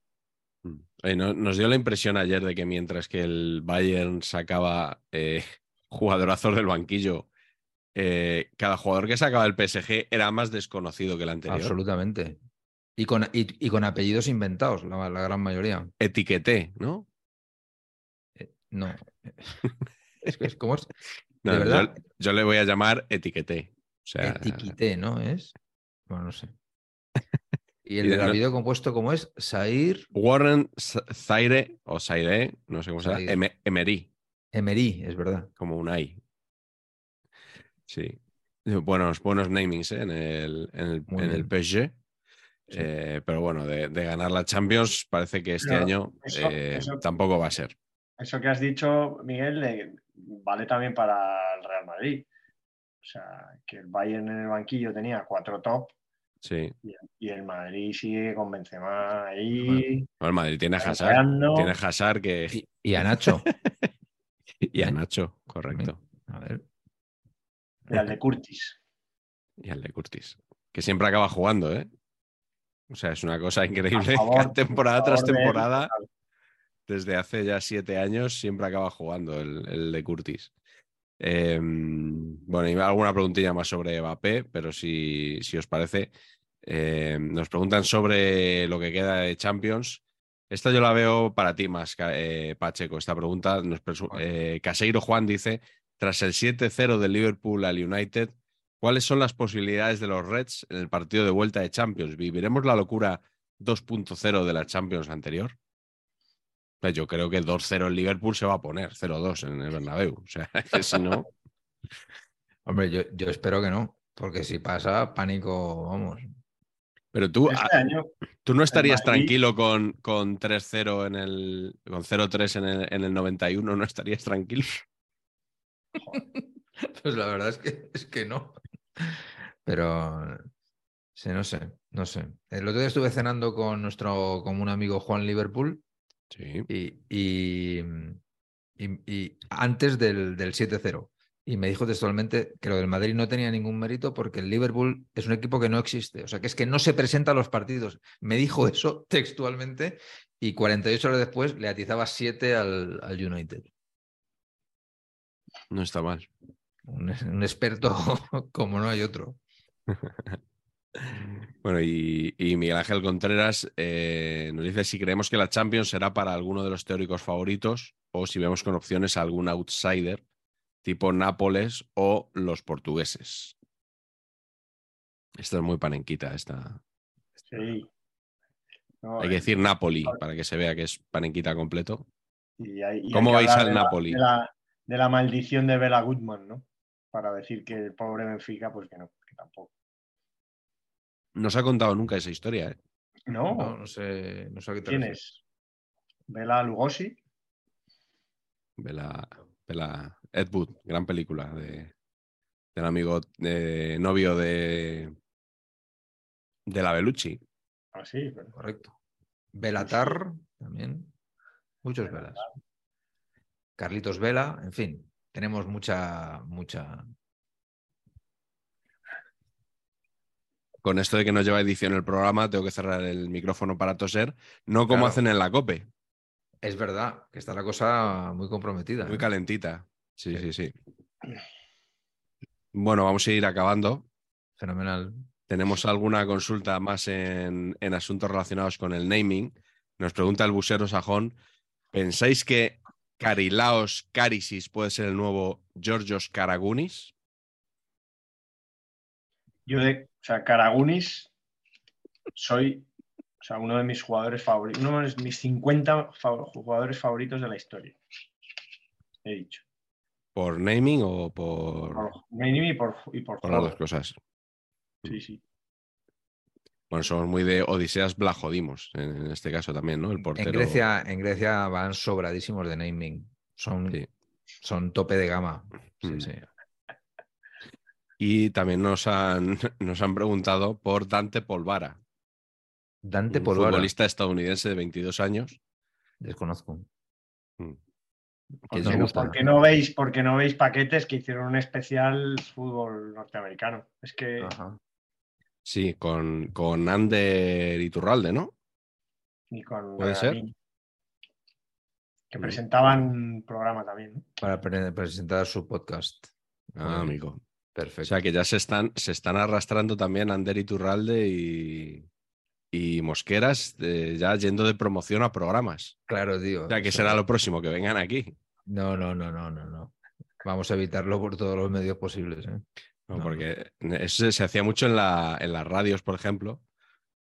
Mm. No- nos dio la impresión ayer de que mientras que el Bayern sacaba eh, jugadorazos del banquillo, eh, cada jugador que sacaba el PSG era más desconocido que el anterior. Absolutamente. Y con, y, y con apellidos inventados, la, la gran mayoría. Etiqueté, ¿no? Eh, No. Es que es como es. No, ¿De yo- verdad? Yo, le voy a llamar etiqueté. O sea, ¿no? Es. Bueno, no sé. Y el del no- apellido compuesto, ¿cómo es? Sair Warren Zaire o Zaire, no sé cómo se llama, Emery, Emery, es verdad. como un I. Sí. Buenos, buenos namings ¿eh? en el, en el, en el. PSG. Sí. Eh, pero bueno, de, de ganar la Champions parece que este Pero año eso- eh, eso- tampoco va a ser. Eso que has dicho, Miguel, eh, vale también para el Real Madrid. O sea, que el Bayern en el banquillo tenía cuatro top Sí. y, y el Madrid sigue con Benzema ahí. Bueno, el Madrid tiene a Hazard. Tiene a Hazard que... Y, y a Nacho. y a Nacho, correcto. A ver. Y al de Curtis. Y al de Curtis. Que siempre acaba jugando, ¿eh? O sea, es una cosa increíble. favor, temporada tras él, temporada, claro. desde hace ya siete años, siempre acaba jugando el, el de Curtis. Eh, bueno, y alguna preguntilla más sobre Mbappé, pero si, si os parece, eh, nos preguntan sobre lo que queda de Champions. Esta yo la veo para ti más, eh, Pacheco. Esta pregunta, nos eh, Caseiro Juan dice, tras el 7-0 del Liverpool al United, ¿cuáles son las posibilidades de los Reds en el partido de vuelta de Champions? ¿Viviremos la locura 2.0 de la Champions anterior? Pues yo creo que 2-0 el Liverpool se va a poner, 0-2 en el Bernabéu. O sea, que si no, Hombre, yo, yo espero que no, porque si pasa, pánico, vamos. pero tú, Este ah, año, tú no estarías Madrid- tranquilo con, con 3-0 en el, con 0-3 en el, en el 91, ¿no estarías tranquilo? Pues la verdad es que, es que no. Pero sí, no sé, no sé. El otro día estuve cenando con nuestro, con un amigo Juan Liverpool Sí. y, y, y- y antes del, del 7-0. Y me dijo textualmente que lo del Madrid no tenía ningún mérito porque el Liverpool es un equipo que no existe. O sea, que es que no se presenta a los partidos. Me dijo eso textualmente y 48 horas después le atizaba 7 al, al United. No está mal. Un, un experto como no hay otro. Bueno, y, y Miguel Ángel Contreras eh, nos dice si creemos que la Champions será para alguno de los teóricos favoritos o si vemos con opciones a algún outsider tipo Nápoles o los portugueses. Esta es muy panenquita, esta. sí. No, Hay que eh, decir Napoli para que se vea que es panenquita completo. y hay- y hay ¿Cómo veis hablar al de la- Napoli? De la, de la maldición de Bela Goodman, ¿no? Para decir que el pobre Benfica, pues que no, que tampoco. No se ha contado nunca esa historia. ¿eh? No, No, no sé, no sé a qué te ¿quién refieres. es? Bela Lugosi. De la, de la Ed Wood, gran película de, del amigo eh, novio de, de la Belucci. Ah, sí, pero- Correcto. Belatar también. Muchos velas. Carlitos Vela, en fin, tenemos mucha, mucha. Con esto de que no lleva edición el programa, tengo que cerrar el micrófono para toser, no como Claro. hacen en la COPE, Es verdad que está la cosa muy comprometida. muy ¿eh? calentita. Sí, sí, Sí. sí. Bueno, vamos a ir acabando. Fenomenal. Tenemos alguna consulta más en, en asuntos relacionados con el naming. Nos pregunta el busero sajón, ¿pensáis que Carilaos Carisis puede ser el nuevo Georgios Karagunis? Yo de, o sea, Karagunis soy, o sea, uno de mis jugadores favoritos, uno de mis 50 fa- jugadores favoritos de la historia. He dicho. ¿Por naming o por, Por naming y por, y por por las dos cosas? Sí, sí. Bueno, somos muy de Odiseas Blachodimos, en, en este caso también, ¿no? El portero. En Grecia, en Grecia van sobradísimos de naming. Son, Sí. son tope de gama. Sí, Mm. sí. Y también nos han, nos han preguntado por Dante Polvara, Dante un Polvara. futbolista estadounidense de 22 años. Desconozco. Mm. ¿Por nos qué, no, gusta. por qué no veis, por qué no veis paquetes que hicieron un especial fútbol norteamericano? Es que Ajá. Sí, con, con Ander Iturralde, ¿no? ni con ¿Puede ser? Que presentaban programa también. ¿no? Para pre- presentar su podcast. Ah, amigo. O Perfecto. sea que ya se están, se están arrastrando también Ander Iturralde y, y Mosqueras eh, ya yendo de promoción a programas. claro, tío. O sea que será lo próximo, que vengan aquí. No, no, no, no, no, no. Vamos a evitarlo por todos los medios posibles. ¿eh? No, No, porque eso se, hacía mucho en, la, en las radios, por ejemplo,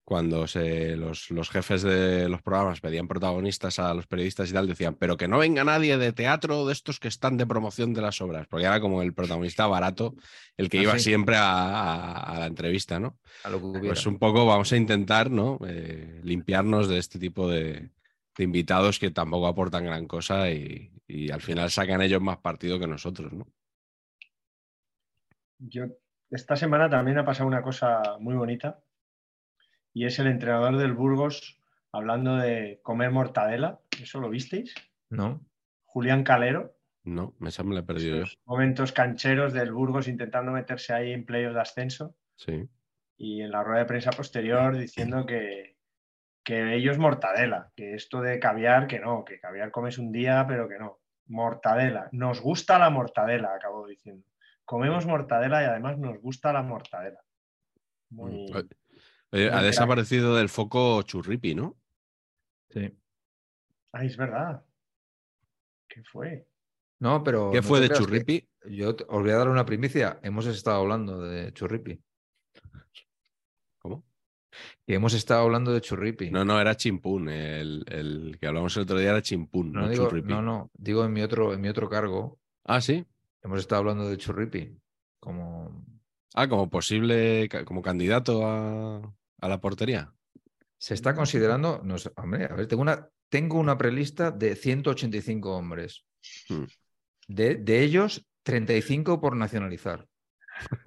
cuando se, los, los jefes de los programas pedían protagonistas a los periodistas y tal, decían, pero que no venga nadie de teatro de estos que están de promoción de las obras, porque era como el protagonista barato, el que Ah, iba sí. siempre a, a- a la entrevista, ¿no? A lo que hubiera. Pues un poco vamos a intentar, ¿no? Eh, limpiarnos de este tipo de, de invitados que tampoco aportan gran cosa y, y al final sacan ellos más partido que nosotros, ¿no? Yo, esta semana también ha pasado una cosa muy bonita y es el entrenador del Burgos hablando de comer mortadela. ¿Eso lo visteis? ¿No? Julián Calero. No, esa me la he perdido yo. Momentos cancheros del Burgos intentando meterse ahí en playoffs de ascenso Sí. y en la rueda de prensa posterior diciendo que, que ellos mortadela, que esto de caviar, que no, que caviar comes un día, pero que no. Mortadela. Nos gusta la mortadela, acabó diciendo. Comemos mortadela y además nos gusta la mortadela. Muy... Mm. Oye, ha Muy desaparecido del foco Churripi, ¿no? Sí. Ay, es verdad. ¿Qué fue? No, pero. ¿Qué no fue de Churripi? Yo te- os voy a dar una primicia. Hemos estado hablando de Churripi. ¿Cómo? Que hemos estado hablando de Churripi. No, no, era Chimpún. El, el que hablamos el otro día era Chimpún, no, no, digo, Churripi. no, no, digo en mi otro, en mi otro cargo. Ah, sí. Hemos estado hablando de Churripi. Como Ah, como posible, como candidato a, a la portería. se está considerando. No sé, hombre, a ver, tengo una, tengo una prelista de 185 hombres. Hmm. De, de ellos, 35 por nacionalizar.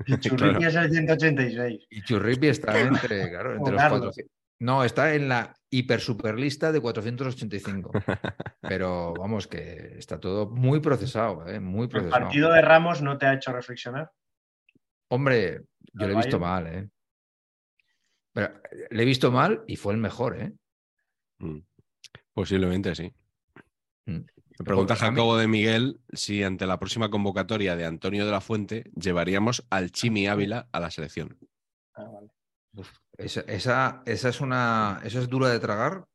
Y Churripi Claro. es el 186. Y Churripi está entre, claro, entre los cuatro. No, está en la hiper super lista de 485. Pero vamos, que está todo muy procesado, ¿eh? muy El procesado. partido de Ramos no te ha hecho reflexionar. Hombre, yo le he visto mal, ¿eh? Pero eh, le he visto mal y fue el mejor, ¿eh? Mm. Posiblemente sí. Mm. Me pregunta Jacobo de Miguel si ante la próxima convocatoria de Antonio de la Fuente llevaríamos al Chimi Ávila a la selección. Ah, vale. Esa, esa, esa es una. Eso es dura de tragar,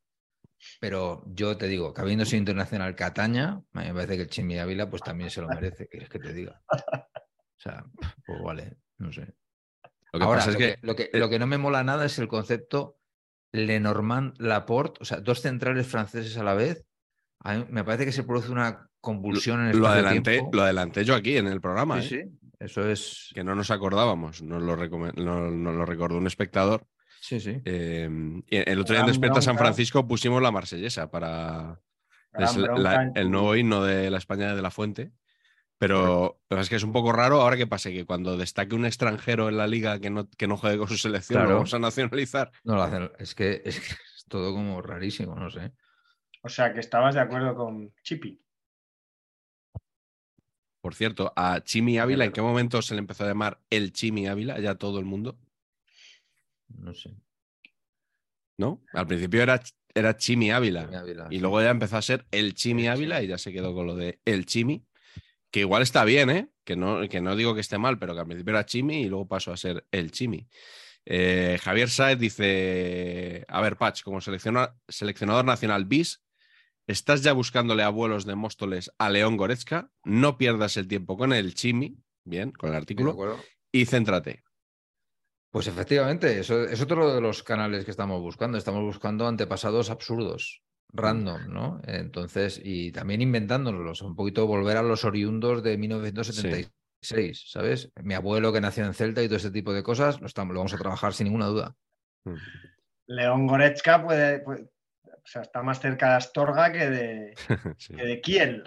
pero yo te digo, que habiendo sido internacional Cataña, me parece que el Chimi Ávila pues también se lo merece, ¿qué quieres que te diga? O sea, pues vale, no sé. Lo que Ahora, pasa es lo, que, que, lo, que, lo que no me mola nada es el concepto Lenormand Laporte, o sea, dos centrales franceses a la vez. A mí me parece que se produce una convulsión en el lo, adelanté, lo adelanté yo aquí en el programa, Sí, ¿eh? sí, eso es. que no nos acordábamos. Nos lo, nos lo recordó un espectador. Sí, sí. Eh, y el otro día en Gran Despierta San. Francisco pusimos la marsellesa para es la- el nuevo himno de la España de la Fuente. Pero, es que es un poco raro ahora que pase que cuando destaque un extranjero en la liga que no, que no juegue con su selección, Claro. lo vamos a nacionalizar. No lo hacen. Es que, es que es todo como rarísimo, no sé. O sea, que estabas de acuerdo con Chipi. Por cierto, a Chimi Ávila, ¿en qué momento se le empezó a llamar el Chimi Ávila? Ya todo el mundo, No sé. ¿no? Al principio era, era Chimi Ávila. Chimi Ávila, Y sí. luego ya empezó a ser el Chimi El Ávila Chimi. y ya se quedó con lo de el Chimi. Que igual está bien, ¿eh? Que no, que no digo que esté mal, pero que al principio era Chimi y luego pasó a ser el Chimi. Eh, Javier Saez dice: A ver, Patch, como selecciona- seleccionador nacional BIS, estás ya buscándole abuelos de Móstoles a León Goretzka. No pierdas el tiempo con el Chimi, bien, con el ¿De artículo, y céntrate. Pues efectivamente, eso es otro de los canales que estamos buscando. Estamos buscando antepasados absurdos, random, ¿no? Entonces, y también inventándonos, un poquito volver a los oriundos de 1976, ¿sabes? Mi abuelo que nació en Celta y todo ese tipo de cosas, lo, estamos, lo vamos a trabajar sin ninguna duda. León Goretzka puede, puede- o sea, está más cerca de Astorga que de, Sí. que de Kiel.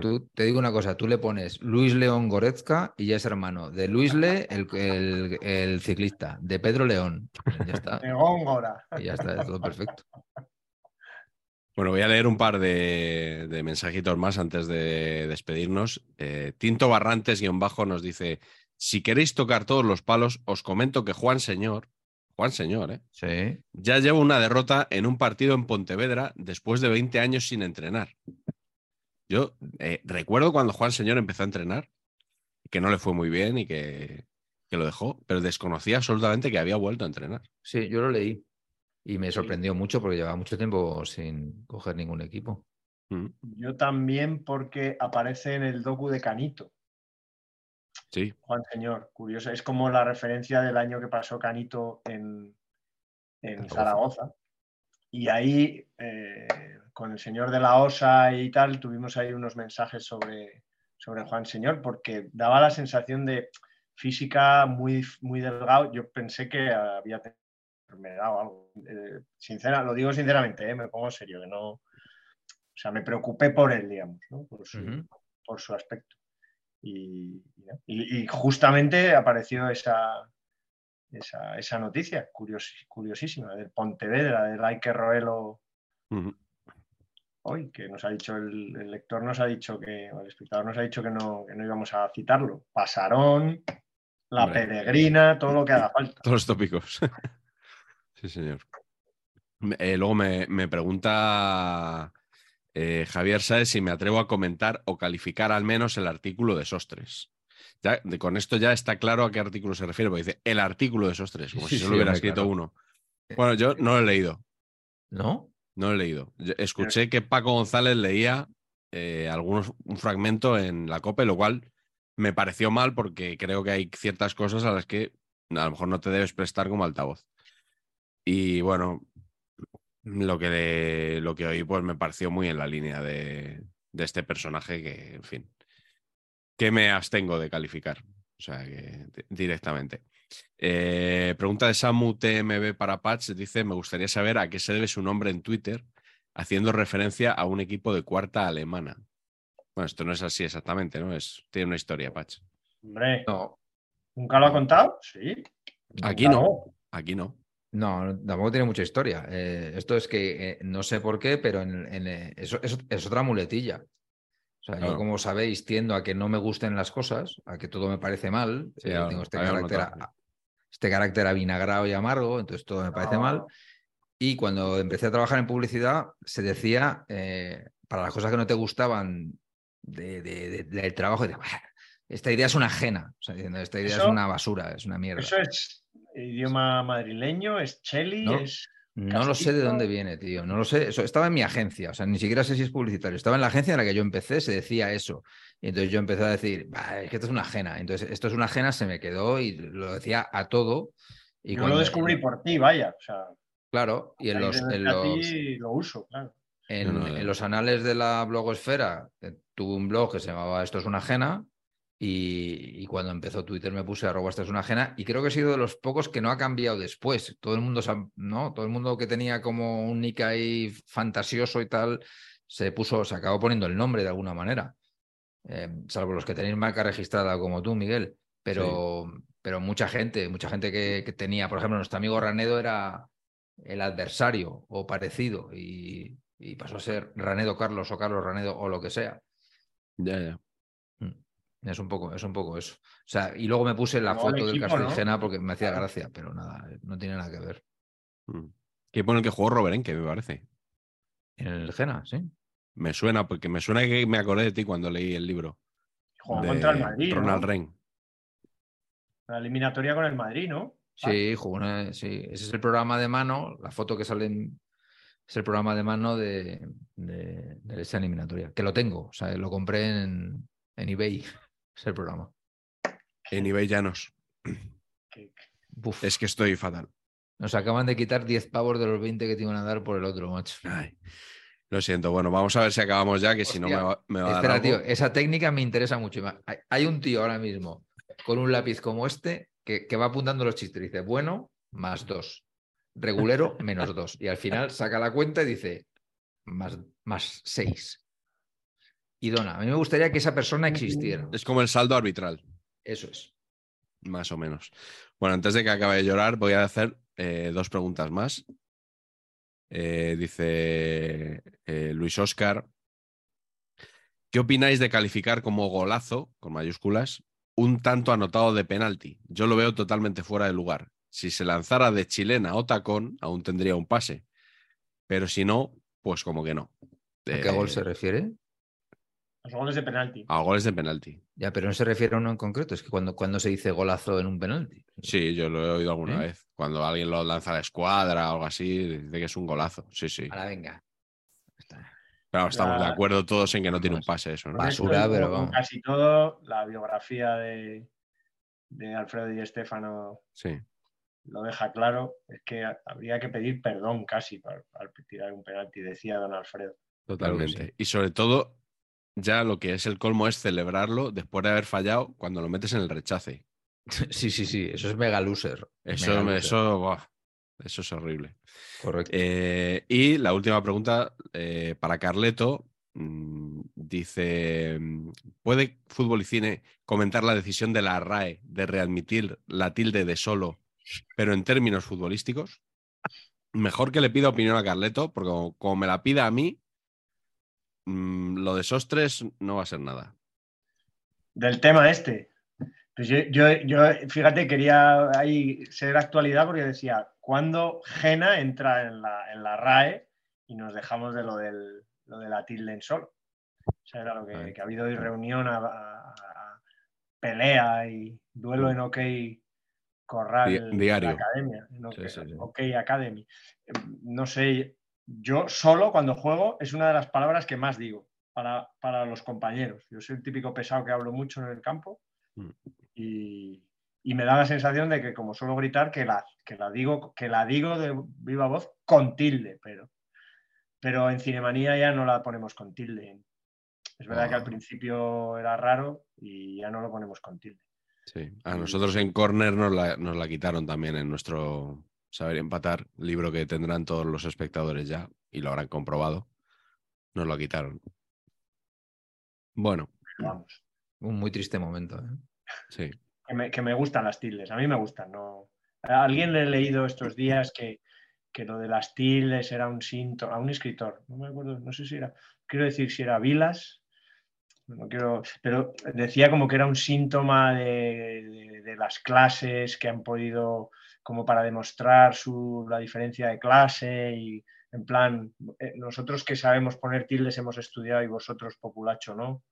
Tú, te digo una cosa, tú le pones Luis León Goretzka y ya es hermano de Luis Le, el, el- el ciclista, de Pedro León. Ya está, De Góngora. y ya está, es todo perfecto. Bueno, voy a leer un par de, de mensajitos más antes de despedirnos. Eh, Tinto Barrantes guion bajo nos dice: Si queréis tocar todos los palos, os comento que Juan Señor, Juan Señor, ¿eh? Sí. ya lleva una derrota en un partido en Pontevedra después de 20 años sin entrenar. Yo eh, recuerdo cuando Juan Señor empezó a entrenar, que no le fue muy bien y que, que lo dejó, pero desconocía absolutamente que había vuelto a entrenar. Sí, yo lo leí y me sorprendió mucho porque llevaba mucho tiempo sin coger ningún equipo. Mm, Yo también porque aparece en el docu de Canito, Sí, Juan Señor. Curioso, es como la referencia del año que pasó Canito en, en Zaragoza. Zaragoza. Y ahí, eh, con el señor de la Osa y tal, tuvimos ahí unos mensajes sobre, sobre Juan Señor, porque daba la sensación de física muy, muy delgado. Yo pensé que había enfermedad o algo. Eh, sincera, lo digo sinceramente, eh, me pongo serio, que no. O sea, me preocupé por él, digamos, ¿no? por, su, por su aspecto. Y, justamente apareció esa, esa, esa noticia curiosi- curiosísima del Pontevedra, del Ike Roelo. Hoy, que nos ha dicho el, el lector, nos ha dicho que, o el espectador nos ha dicho que no, que no íbamos a citarlo. Pasarón, la Hombre. peregrina, todo lo que haga falta. Todos los tópicos. sí, señor. Me- eh, luego me, me pregunta eh, Javier Saez si me atrevo a comentar o calificar al menos el artículo de Sostres. Ya, de- con esto ya está claro a qué artículo se refiere, porque dice el artículo de Sostres, como Sí, si sí, solo hubiera hombre, escrito claro. uno. Bueno, yo no lo he leído, ¿No? No lo he leído. Yo escuché que Paco González leía eh, algunos, un fragmento en la COPE, lo cual me pareció mal porque creo que hay ciertas cosas a las que a lo mejor no te debes prestar como altavoz. Y bueno, lo que, lo que oí pues me pareció muy en la línea de, de este personaje que, en fin, que me abstengo de calificar. O sea, que di- directamente. Eh, pregunta de Samu TMB para Patch. Dice, me gustaría saber a qué se debe su nombre en Twitter, haciendo referencia a un equipo de cuarta alemana. Bueno, esto no es así exactamente, ¿no? Es, tiene una historia, Patch. Hombre, No, ¿nunca lo ha contado? Sí. Aquí Claro. no, aquí no. no, tampoco tiene mucha historia. Eh, esto es que eh, no sé por qué, pero en, en, eh, eso, eso es otra muletilla. O sea, Claro. yo como sabéis tiendo a que no me gusten las cosas, a que todo me parece mal. Sí, eh, tengo este carácter, a- este carácter avinagrado y amargo, entonces todo me parece mal. Y cuando empecé a trabajar en publicidad, se decía, eh, para las cosas que no te gustaban de- de- de- del trabajo, decía, "Bah, esta idea es una ajena. O sea, diciendo, esta idea es una basura, es una mierda. Eso es idioma madrileño, es cheli, No. es. No lo sé de dónde viene, tío. No lo sé. Eso estaba en mi agencia. O sea, ni siquiera sé si es publicitario. Estaba en la agencia en la que yo empecé, se decía eso. Y entonces yo empecé a decir, "Bah, es que esto es una ajena. Entonces, esto es una ajena, se me quedó y lo decía a todo. Y Yo cuando- lo descubrí por ti, vaya. O sea, Claro, y en los, en a los, ti lo uso, claro. en, No, no, en eh. los anales de la blogosfera eh, tuve un blog que se llamaba Esto es una ajena. Y, y cuando empezó Twitter me puse arroba esto es una ajena. Y creo que he sido de los pocos que no ha cambiado después. Todo el mundo, se ha- ¿no? Todo el mundo que tenía como un nick ahí fantasioso y tal, se puso, se acabó poniendo el nombre de alguna manera. eh, salvo los que tenéis marca registrada como tú, Miguel, pero, pero mucha gente, mucha gente que, que tenía, por ejemplo, nuestro amigo Ranedo era el adversario o parecido y, y pasó a ser Ranedo Carlos o Carlos Ranedo o lo que sea. Ya, ya. Es un poco, es un poco eso. O sea, y luego me puse la foto del equipo, ¿no? Porque me hacía gracia, pero nada, no tiene nada que ver. Mm. Que pone el que jugó Roberenque, me parece. En el Gena, sí. Me suena, porque me suena que me acordé de ti cuando leí el libro. Jugó de contra el Madrid. ¿no? Ronald Ren. La eliminatoria con el Madrid, ¿no? Sí, jugó una- sí. Ese es el programa de mano, la foto que sale en- es el programa de mano de, de, de esa eliminatoria, que lo tengo, o sea, lo compré en, en eBay, es el programa. En eBay Llanos. Es que estoy fatal. Nos acaban de quitar 10 pavos de los 20 que te iban a dar por el otro, macho. Ay, lo siento. Bueno, vamos a ver si acabamos ya, que si no me va, me va a dar Espera, algo. tío, esa técnica me interesa mucho. Hay- Hay un tío ahora mismo con un lápiz como este que, que va apuntando los chistes. Dice, bueno, más dos. Regulero, menos dos. Y al final saca la cuenta y dice, más, más seis. Y dona, a mí me gustaría que esa persona existiera. Es como el saldo arbitral, Eso es. más o menos. Bueno, antes de que acabe de llorar, voy a hacer eh, dos preguntas más. Eh, dice eh, Luis Oscar. ¿Qué opináis de calificar como golazo, con mayúsculas, un tanto anotado de penalti? Yo lo veo totalmente fuera de lugar. Si se lanzara de chilena o tacón, aún tendría un pase. Pero si no, pues como que no. ¿A qué gol se refiere? Los goles de penalti. A goles de penalti. Ya, pero no se refiere a uno en concreto. Es que cuando, cuando se dice golazo en un penalti. Sí, yo lo he oído alguna ¿Eh? vez. Cuando alguien lo lanza a la escuadra o algo así, dice que es un golazo. Sí, sí. Ahora venga. Está. Claro, estamos de acuerdo todos en que no tiene un pase eso, ¿no? Basura, pero vamos. Casi todo, la biografía de, de Alfredo y Estefano Sí. lo deja claro. Es que habría que pedir perdón casi para, para tirar un penalti, decía don Alfredo. Totalmente. sí. Y sobre todo, ya lo que es el colmo es celebrarlo después de haber fallado cuando lo metes en el rechace. Sí, sí, sí. Eso es mega loser. Eso, Mega me- loser. eso, eso es horrible. Correcto. Eh, y la última pregunta eh, para Carleto. mm, Dice, mm, ¿puede Fútbol y Cine comentar la decisión de la RAE de readmitir la tilde de solo, pero en términos futbolísticos? Mejor que le pida opinión a Carleto, porque como, como me la pida a mí, mm, lo de Sostres no va a ser nada. Del tema este. Pues yo, yo, yo, fíjate, quería ahí ser actualidad porque decía, ¿cuándo Gena entra en la, en la RAE y nos dejamos de lo, del, lo de la tilde en solo? O sea, era lo que, ha habido hoy reunión, a, a- a pelea y duelo en OK Corral Di- en la diario. academia, en OK, Sí, sí, sí. OK Academy. Eh, No sé, yo solo cuando juego es una de las palabras que más digo para, para los compañeros. Yo soy el típico pesado que hablo mucho en el campo Mm. y, y me da la sensación de que como suelo gritar que la, que la digo que la digo de viva voz con tilde, pero, pero en Cinemanía ya no la ponemos con tilde. Es verdad que al Ah. principio era raro y ya no lo ponemos con tilde. Sí. A nosotros en Corner nos la, nos la quitaron también en nuestro Saber Empatar, libro que tendrán todos los espectadores ya y lo habrán comprobado. Nos lo quitaron. Bueno, vamos, Un muy triste momento. ¿eh? sí. que me, que me gustan las tildes, a mí me gustan. No... A alguien le he leído estos días que, que lo de las tildes era un síntoma, a un escritor, no me acuerdo, no sé si era, quiero decir si era Vilas, no quiero, pero decía como que era un síntoma de, de- de las clases que han podido, como para demostrar su, la diferencia de clase y en plan, eh, nosotros que sabemos poner tildes hemos estudiado y vosotros populacho no.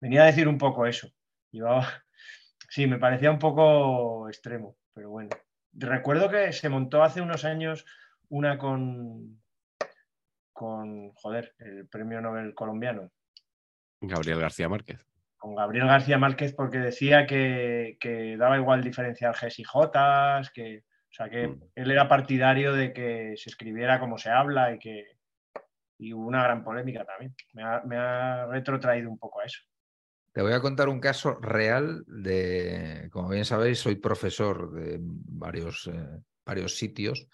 Venía a decir un poco eso. Llevaba, sí, me parecía un poco extremo, pero bueno. Recuerdo que se montó hace unos años una con, con, joder, el premio Nobel colombiano, Gabriel García Márquez. Con Gabriel García Márquez, porque decía que, que daba igual diferenciar Gs y J, que, o sea, que Mm. él era partidario de que se escribiera como se habla y que y hubo una gran polémica también. Me ha, me ha retrotraído un poco a eso. Te voy a contar un caso real de, como bien sabéis, soy profesor de varios, eh, varios sitios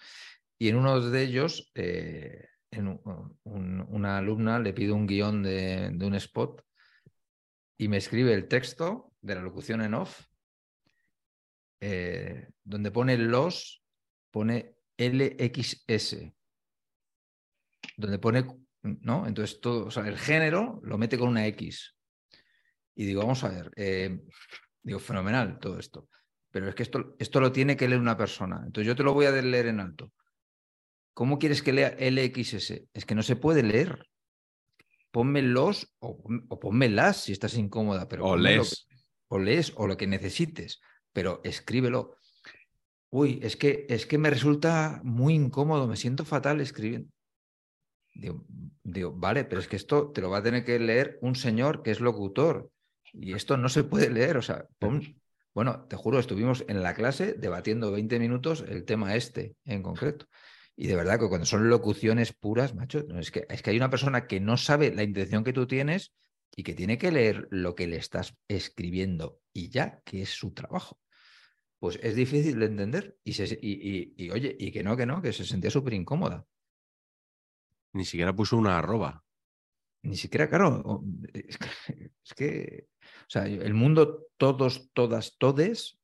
y en uno de ellos eh, en un- un- una alumna le pide un guion de, de un spot y me escribe el texto de la locución en off, eh, donde pone los, pone LXS, donde pone, ¿no? Entonces todo, el género lo mete con una X. Y digo, vamos a ver, eh, digo, fenomenal todo esto. Pero es que esto, esto lo tiene que leer una persona. Entonces yo te lo voy a leer en alto. ¿Cómo quieres que lea LXS? Es que no se puede leer. Ponme los o, o ponme las si estás incómoda. Pero O lees. o lees o lo que necesites, pero escríbelo. Uy, es que, es que me resulta muy incómodo, me siento fatal escribiendo. Digo, digo, vale, pero es que esto te lo va a tener que leer un señor que es locutor y esto no se puede leer. O sea, pon- bueno, te juro, estuvimos en la clase debatiendo 20 minutos el tema este en concreto. Y de verdad que cuando son locuciones puras, macho, no, es, que, es que hay una persona que no sabe la intención que tú tienes y que tiene que leer lo que le estás escribiendo y ya, que es su trabajo. Pues es difícil de entender. Y, se- y, y- y, oye, y que no, que no, que se sentía súper incómoda. Ni siquiera puso una arroba. Ni siquiera, claro, es que, es que, o sea, el mundo todos, todas, todes,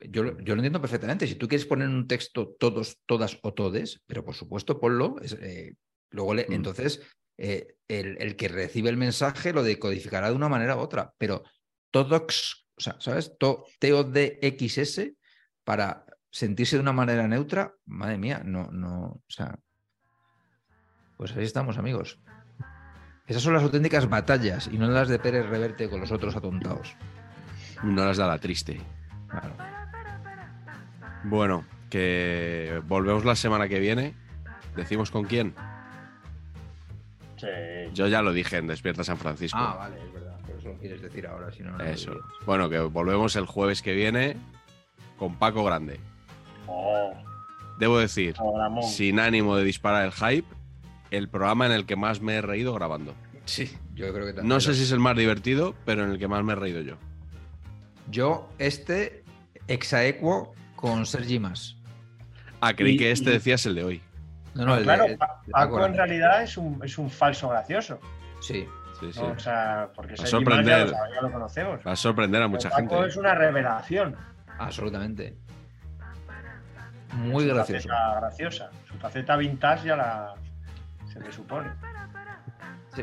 yo, lo- yo lo entiendo perfectamente. Si tú quieres poner en un texto todos, todas o todes, pero por supuesto ponlo, es, eh, luego le- Mm. entonces eh, el, el que recibe el mensaje lo decodificará de una manera u otra, pero todos, o sea, ¿sabes? To- T-O-D-X-S para sentirse de una manera neutra, madre mía, no, no, o sea, pues ahí estamos, amigos. Esas son las auténticas batallas y no las de Pérez Reverte con los otros atontados. No las da la triste. Claro. Bueno, que volvemos la semana que viene. ¿Decimos con quién? Sí. Yo ya lo dije en Despierta San Francisco. Ah, vale, es verdad. Por eso lo quieres decir ahora, si no, Eso. Bueno, que volvemos el jueves que viene con Paco Grande. Oh, Debo decir, sin ánimo de disparar el hype, el programa en el que más me he reído grabando. Sí, yo creo que también. No sé si es el más divertido, pero en el que más me he reído yo. Yo, este, exaequo con Sergi Mas. Ah, creí Y- que este y- decías el de hoy. No, no, el claro, de Pa- Paco Paco en realidad es un, es un falso gracioso. Sí. Sí, sí. O sea, porque Va a Sergi Mas ya sorprender. lo, ya lo conocemos. Va a sorprender a mucha Paco gente. ¿eh? es una revelación. Absolutamente. Muy su gracioso. faceta graciosa. Su faceta vintage ya la se le supone. Sí.